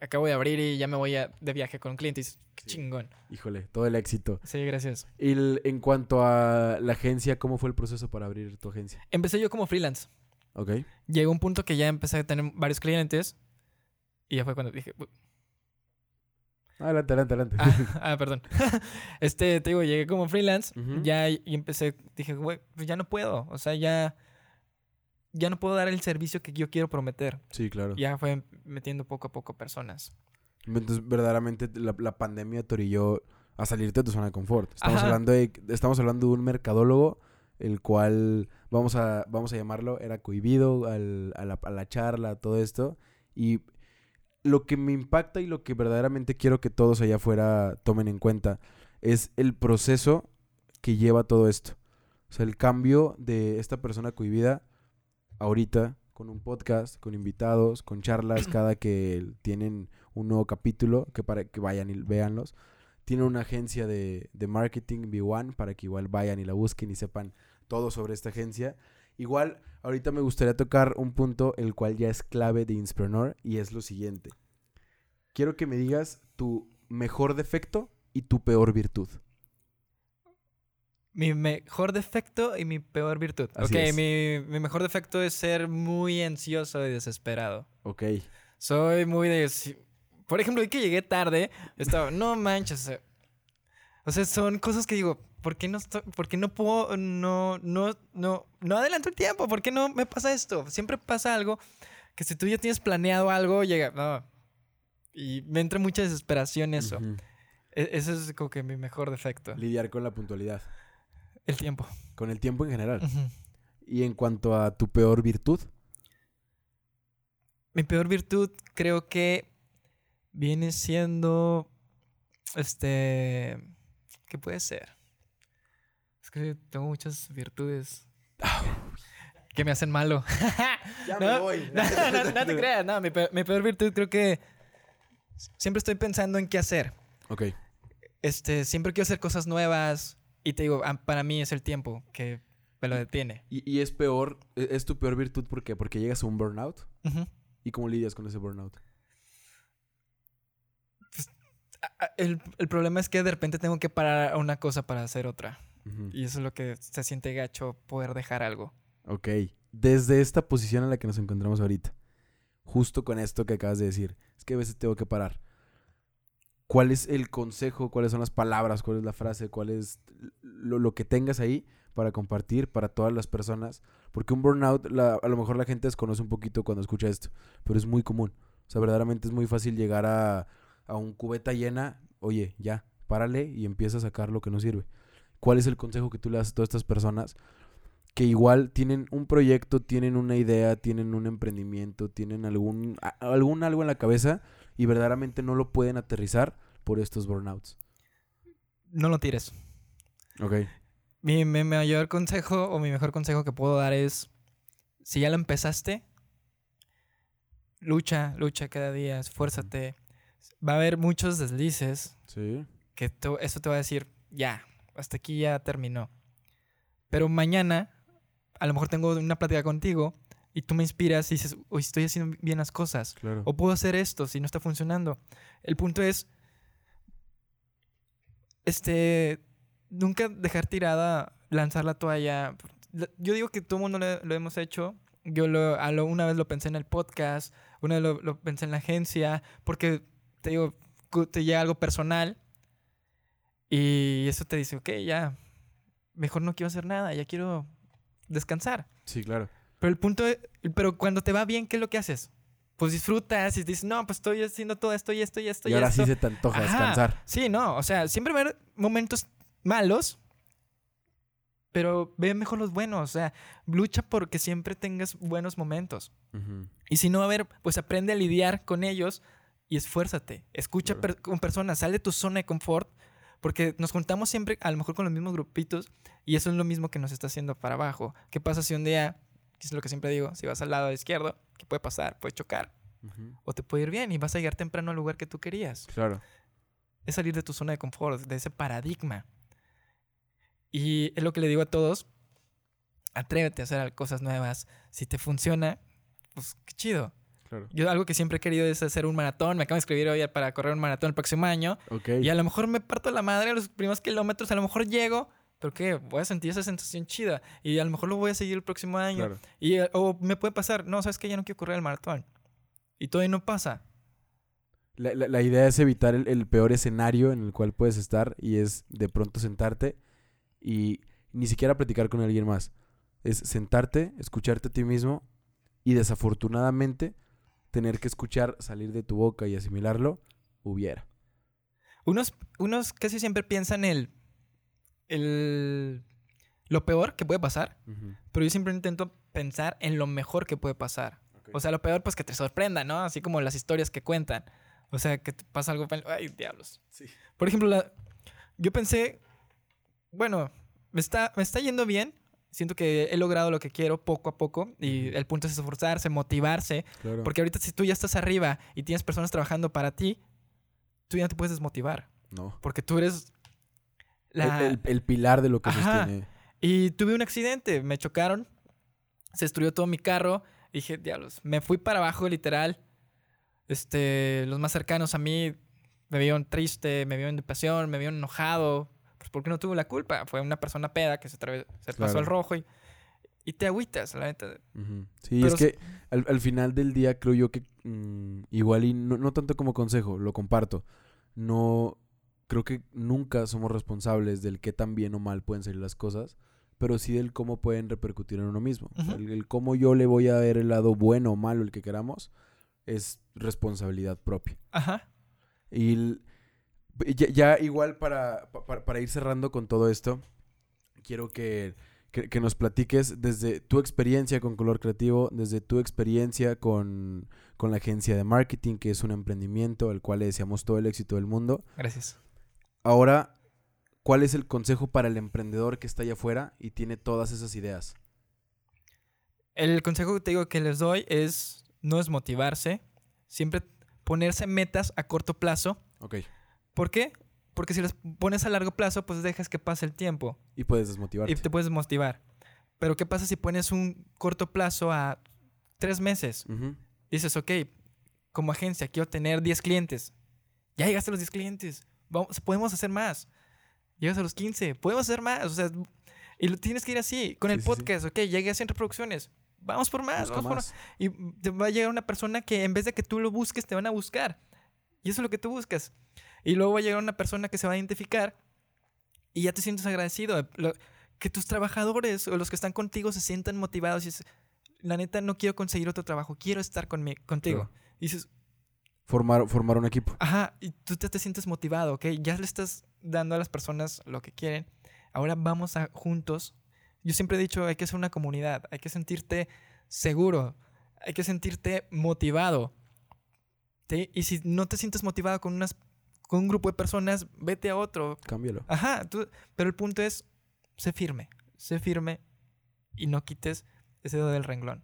acabo de abrir y ya me voy a- de viaje con un cliente y dices, qué Sí. chingón. Híjole, todo el éxito. Sí, gracias. Y el- en cuanto a la agencia, ¿cómo fue el proceso para abrir tu agencia? Empecé yo como freelance. Ok. Llegó un punto que ya empecé a tener varios clientes y ya fue cuando dije, "Bu- Adelante, adelante, adelante. ah, ah, perdón. este, te digo, llegué como freelance ya y y empecé, dije, güey, pues ya no puedo, o sea, ya ya no puedo dar el servicio que yo quiero prometer. Sí, claro. Ya fue metiendo poco a poco personas. Entonces, verdaderamente, la, la pandemia te orilló a salirte de tu zona de confort. Estamos Ajá. hablando de, estamos hablando de un mercadólogo, el cual, vamos a, vamos a llamarlo, era cohibido al- a, la, a la charla, todo esto. Y lo que me impacta y lo que verdaderamente quiero que todos allá afuera tomen en cuenta es el proceso que lleva todo esto. O sea, el cambio de esta persona cohibida ahorita con un podcast, con invitados, con charlas cada que tienen un nuevo capítulo, que para que vayan y véanlos. Tiene una agencia de, de marketing, B1, para que igual vayan y la busquen y sepan todo sobre esta agencia. Igual, ahorita me gustaría tocar un punto el cual ya es clave de Inspreneur y es lo siguiente. Quiero que me digas tu mejor defecto y tu peor virtud. Mi mejor defecto y mi peor virtud. Así ok, es. mi, mi mejor defecto es ser muy ansioso y desesperado. Ok. Soy muy de... Por ejemplo, hoy que llegué tarde, estaba, no manches. O sea, son cosas que digo, ¿por qué no estoy, por qué no puedo, no, no, no, no adelanto el tiempo? ¿Por qué no me pasa esto? Siempre pasa algo que si tú ya tienes planeado algo, llega, no. Y me entra mucha desesperación eso. E- Ese es como que mi mejor defecto. Lidiar con la puntualidad. El tiempo. Con el tiempo en general. Y en cuanto a tu peor virtud. Mi peor virtud creo que viene siendo, este, ¿qué puede ser? Que tengo muchas virtudes que me hacen malo. Ya No, no, no, no te creas, no, mi peor, mi peor virtud creo que siempre estoy pensando en qué hacer. Ok. Este, siempre quiero hacer cosas nuevas y te digo, ah, para mí es el tiempo que me lo detiene. Y, y es peor, e- es tu peor virtud ¿por qué? Porque llegas a un burnout. ¿Y cómo lidias con ese burnout? Ah, ah, El, el problema es que de repente tengo que parar una cosa para hacer otra. Y eso es lo que se siente gacho poder dejar algo. Ok. Desde esta posición en la que nos encontramos ahorita, justo con esto que acabas de decir, es que a veces tengo que parar. ¿Cuál es el consejo? ¿Cuáles son las palabras? ¿Cuál es la frase? ¿Cuál es lo, lo que tengas ahí para compartir para todas las personas? Porque un burnout, la- a lo mejor la gente desconoce un poquito cuando escucha esto, pero es muy común. O sea, verdaderamente es muy fácil llegar a, a un cubeta llena, oye, ya, párale y empieza a sacar lo que no sirve. ¿Cuál es el consejo que tú le das a todas estas personas que igual tienen un proyecto, tienen una idea, tienen un emprendimiento, tienen algún, algún algo en la cabeza y verdaderamente no lo pueden aterrizar por estos burnouts. No lo tires. Ok. Mi, mi mayor consejo o mi mejor consejo que puedo dar es, si ya lo empezaste, lucha, lucha cada día, esfuérzate. Va a haber muchos deslices Sí. que tú- eso te va a decir, ya, hasta aquí ya terminó. Pero mañana, a lo mejor tengo una plática contigo y tú me inspiras y dices, hoy estoy haciendo bien las cosas. Claro. O puedo hacer esto si no está funcionando. El punto es, este, nunca dejar tirada, lanzar la toalla. La- Yo digo que todo el mundo lo, lo hemos hecho. Yo lo, a lo- una vez lo pensé en el podcast, una vez lo, lo pensé en la agencia, porque te digo, te llega algo personal y eso te dice, ok, ya, mejor no quiero hacer nada, ya quiero descansar. Sí, claro. Pero el punto es, pero cuando te va bien, ¿qué es lo que haces? Pues disfrutas y dices, no, pues estoy haciendo todo esto y esto y esto y y, ahora esto. sí se te antoja Ajá. descansar. Sí, no, o sea, siempre va a haber momentos malos, pero ve mejor los buenos, o sea, lucha porque siempre tengas buenos momentos. Ujú. Y si no, a ver, pues aprende a lidiar con ellos y esfuérzate. Escucha per- con personas, sal de tu zona de confort, porque nos juntamos siempre a lo mejor con los mismos grupitos y eso es lo mismo que nos está haciendo para abajo. ¿Qué pasa si un día, que es lo que siempre digo, si vas al lado izquierdo, ¿qué puede pasar? Puede chocar Ujú. o te puede ir bien y vas a llegar temprano al lugar que tú querías Claro. es salir de tu zona de confort, de ese paradigma. Y es lo que le digo a todos, atrévete a hacer cosas nuevas. Si te funciona, pues qué chido. Claro. Yo algo que siempre he querido es hacer un maratón. Me acabo de escribir hoy para correr un maratón el próximo año. Y a lo mejor me parto la madre a los primeros kilómetros, a lo mejor llego, pero qué, voy a sentir esa sensación chida. Y a lo mejor lo voy a seguir el próximo año. Claro. Y, eh, o me puede pasar, no, sabes que ya no quiero correr el maratón. Y todavía no pasa. La, la- la idea es evitar el, el peor escenario en el cual puedes estar y es de pronto sentarte y ni siquiera platicar con alguien más. Es sentarte, escucharte a ti mismo y desafortunadamente tener que escuchar salir de tu boca y asimilarlo, hubiera. Unos, unos casi siempre piensan el, el lo peor que puede pasar, pero yo siempre intento pensar en lo mejor que puede pasar. O sea, lo peor pues que te sorprenda, ¿no? Así como las historias que cuentan. O sea, que te pasa algo, ay, diablos. Sí. Por ejemplo, la- yo pensé, bueno, me está, me está yendo bien. Siento que he logrado lo que quiero poco a poco y el punto es esforzarse, motivarse, Claro. porque ahorita si tú ya estás arriba y tienes personas trabajando para ti, tú ya no te puedes desmotivar. no. Porque tú eres la... El, el- el pilar de lo que Ajá. sostiene. Y tuve un accidente, me chocaron, se destruyó todo mi carro. Dije, diablos, me fui para abajo literal. Este, los más cercanos a mí me vieron triste, me vieron depresión, me vieron enojado. Pues porque no tuve la culpa. Fue una persona peda que se, se pasó Claro. al rojo y, y te agüitas, la neta. Ujú. Sí, Pero es que al, al final del día creo yo que mm, igual y no, no tanto como consejo, lo comparto. No creo que nunca somos responsables del qué tan bien o mal pueden salir las cosas, pero sí del cómo pueden repercutir en uno mismo. El, el cómo yo le voy a ver el lado bueno o malo, el que queramos, es responsabilidad propia. Ajá. Y el- ya, ya igual para, pa- para, para ir cerrando con todo esto, quiero que, que- que nos platiques desde tu experiencia con Color Creativo, desde tu experiencia con, con la agencia de marketing, que es un emprendimiento al cual le deseamos todo el éxito del mundo. Gracias. Ahora, ¿cuál es el consejo para el emprendedor que está allá afuera y tiene todas esas ideas? El consejo que te digo que les doy es no desmotivarse, siempre ponerse metas a corto plazo. Ok. ¿Por qué? Porque si las pones a largo plazo, pues dejas que pase el tiempo Y puedes desmotivarte. y te puedes motivar. Pero ¿qué pasa si pones un corto plazo a tres meses? Ujú. Dices, ok, como agencia quiero tener 10 clientes. Ya llegaste a los 10 clientes. Vamos, podemos hacer más. Llegas a los 15. Podemos hacer más. O sea, y lo tienes que ir así. Con Sí, el sí, sí. podcast, ok, llegué a 100 reproducciones. Vamos por más, Busca vamos por más. y te va a llegar una persona que en vez de que tú lo busques, te van a buscar. Y eso es lo que tú buscas. Y luego va a llegar una persona que se va a identificar y ya te sientes agradecido. Lo- que tus trabajadores o los que están contigo se sientan motivados y dices, la neta no quiero conseguir otro trabajo, quiero estar conmi- contigo. Claro. Y dices, Formar, formar un equipo. ajá, y tú te, te sientes motivado, ¿ok? Ya le estás dando a las personas lo que quieren. Ahora vamos a juntos. Yo siempre he dicho, hay que ser una comunidad, hay que sentirte seguro, hay que sentirte motivado. ¿sí? Y si no te sientes motivado con, unas, con un grupo de personas, vete a otro. Cámbialo. Ajá, tú- pero el punto es, sé firme, sé firme y no quites ese dedo del renglón.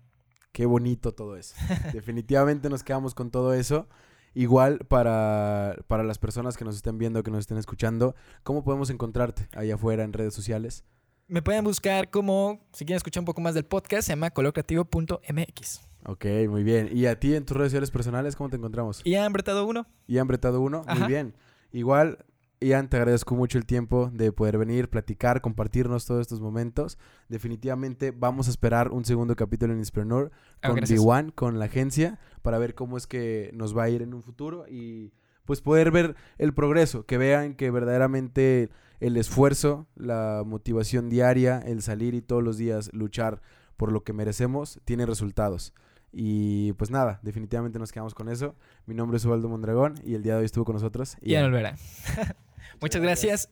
Qué bonito todo eso. Definitivamente nos quedamos con todo eso. Igual para, para las personas que nos estén viendo, que nos estén escuchando, ¿cómo podemos encontrarte allá afuera en redes sociales? Me pueden buscar como, si quieren escuchar un poco más del podcast, se llama colorcreativo.mx. Ok, muy bien. ¿Y a ti en tus redes sociales personales cómo te encontramos? Ian Bretado 1. Ian Bretado 1, muy bien. Igual, Ian, te agradezco mucho el tiempo de poder venir, platicar, compartirnos todos estos momentos. Definitivamente vamos a esperar un segundo capítulo en Inspreneur Ah, con gracias. D1, con la agencia, para ver cómo es que nos va a ir en un futuro y pues poder ver el progreso, que vean que verdaderamente el esfuerzo, la motivación diaria, el salir y todos los días luchar por lo que merecemos, tiene resultados. Y pues nada, definitivamente nos quedamos con eso. Mi nombre es Ubaldo Mondragón y el día de hoy estuvo con nosotros. Ian Olvera. Muchas gracias.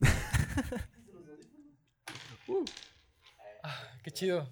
Ah, qué chido.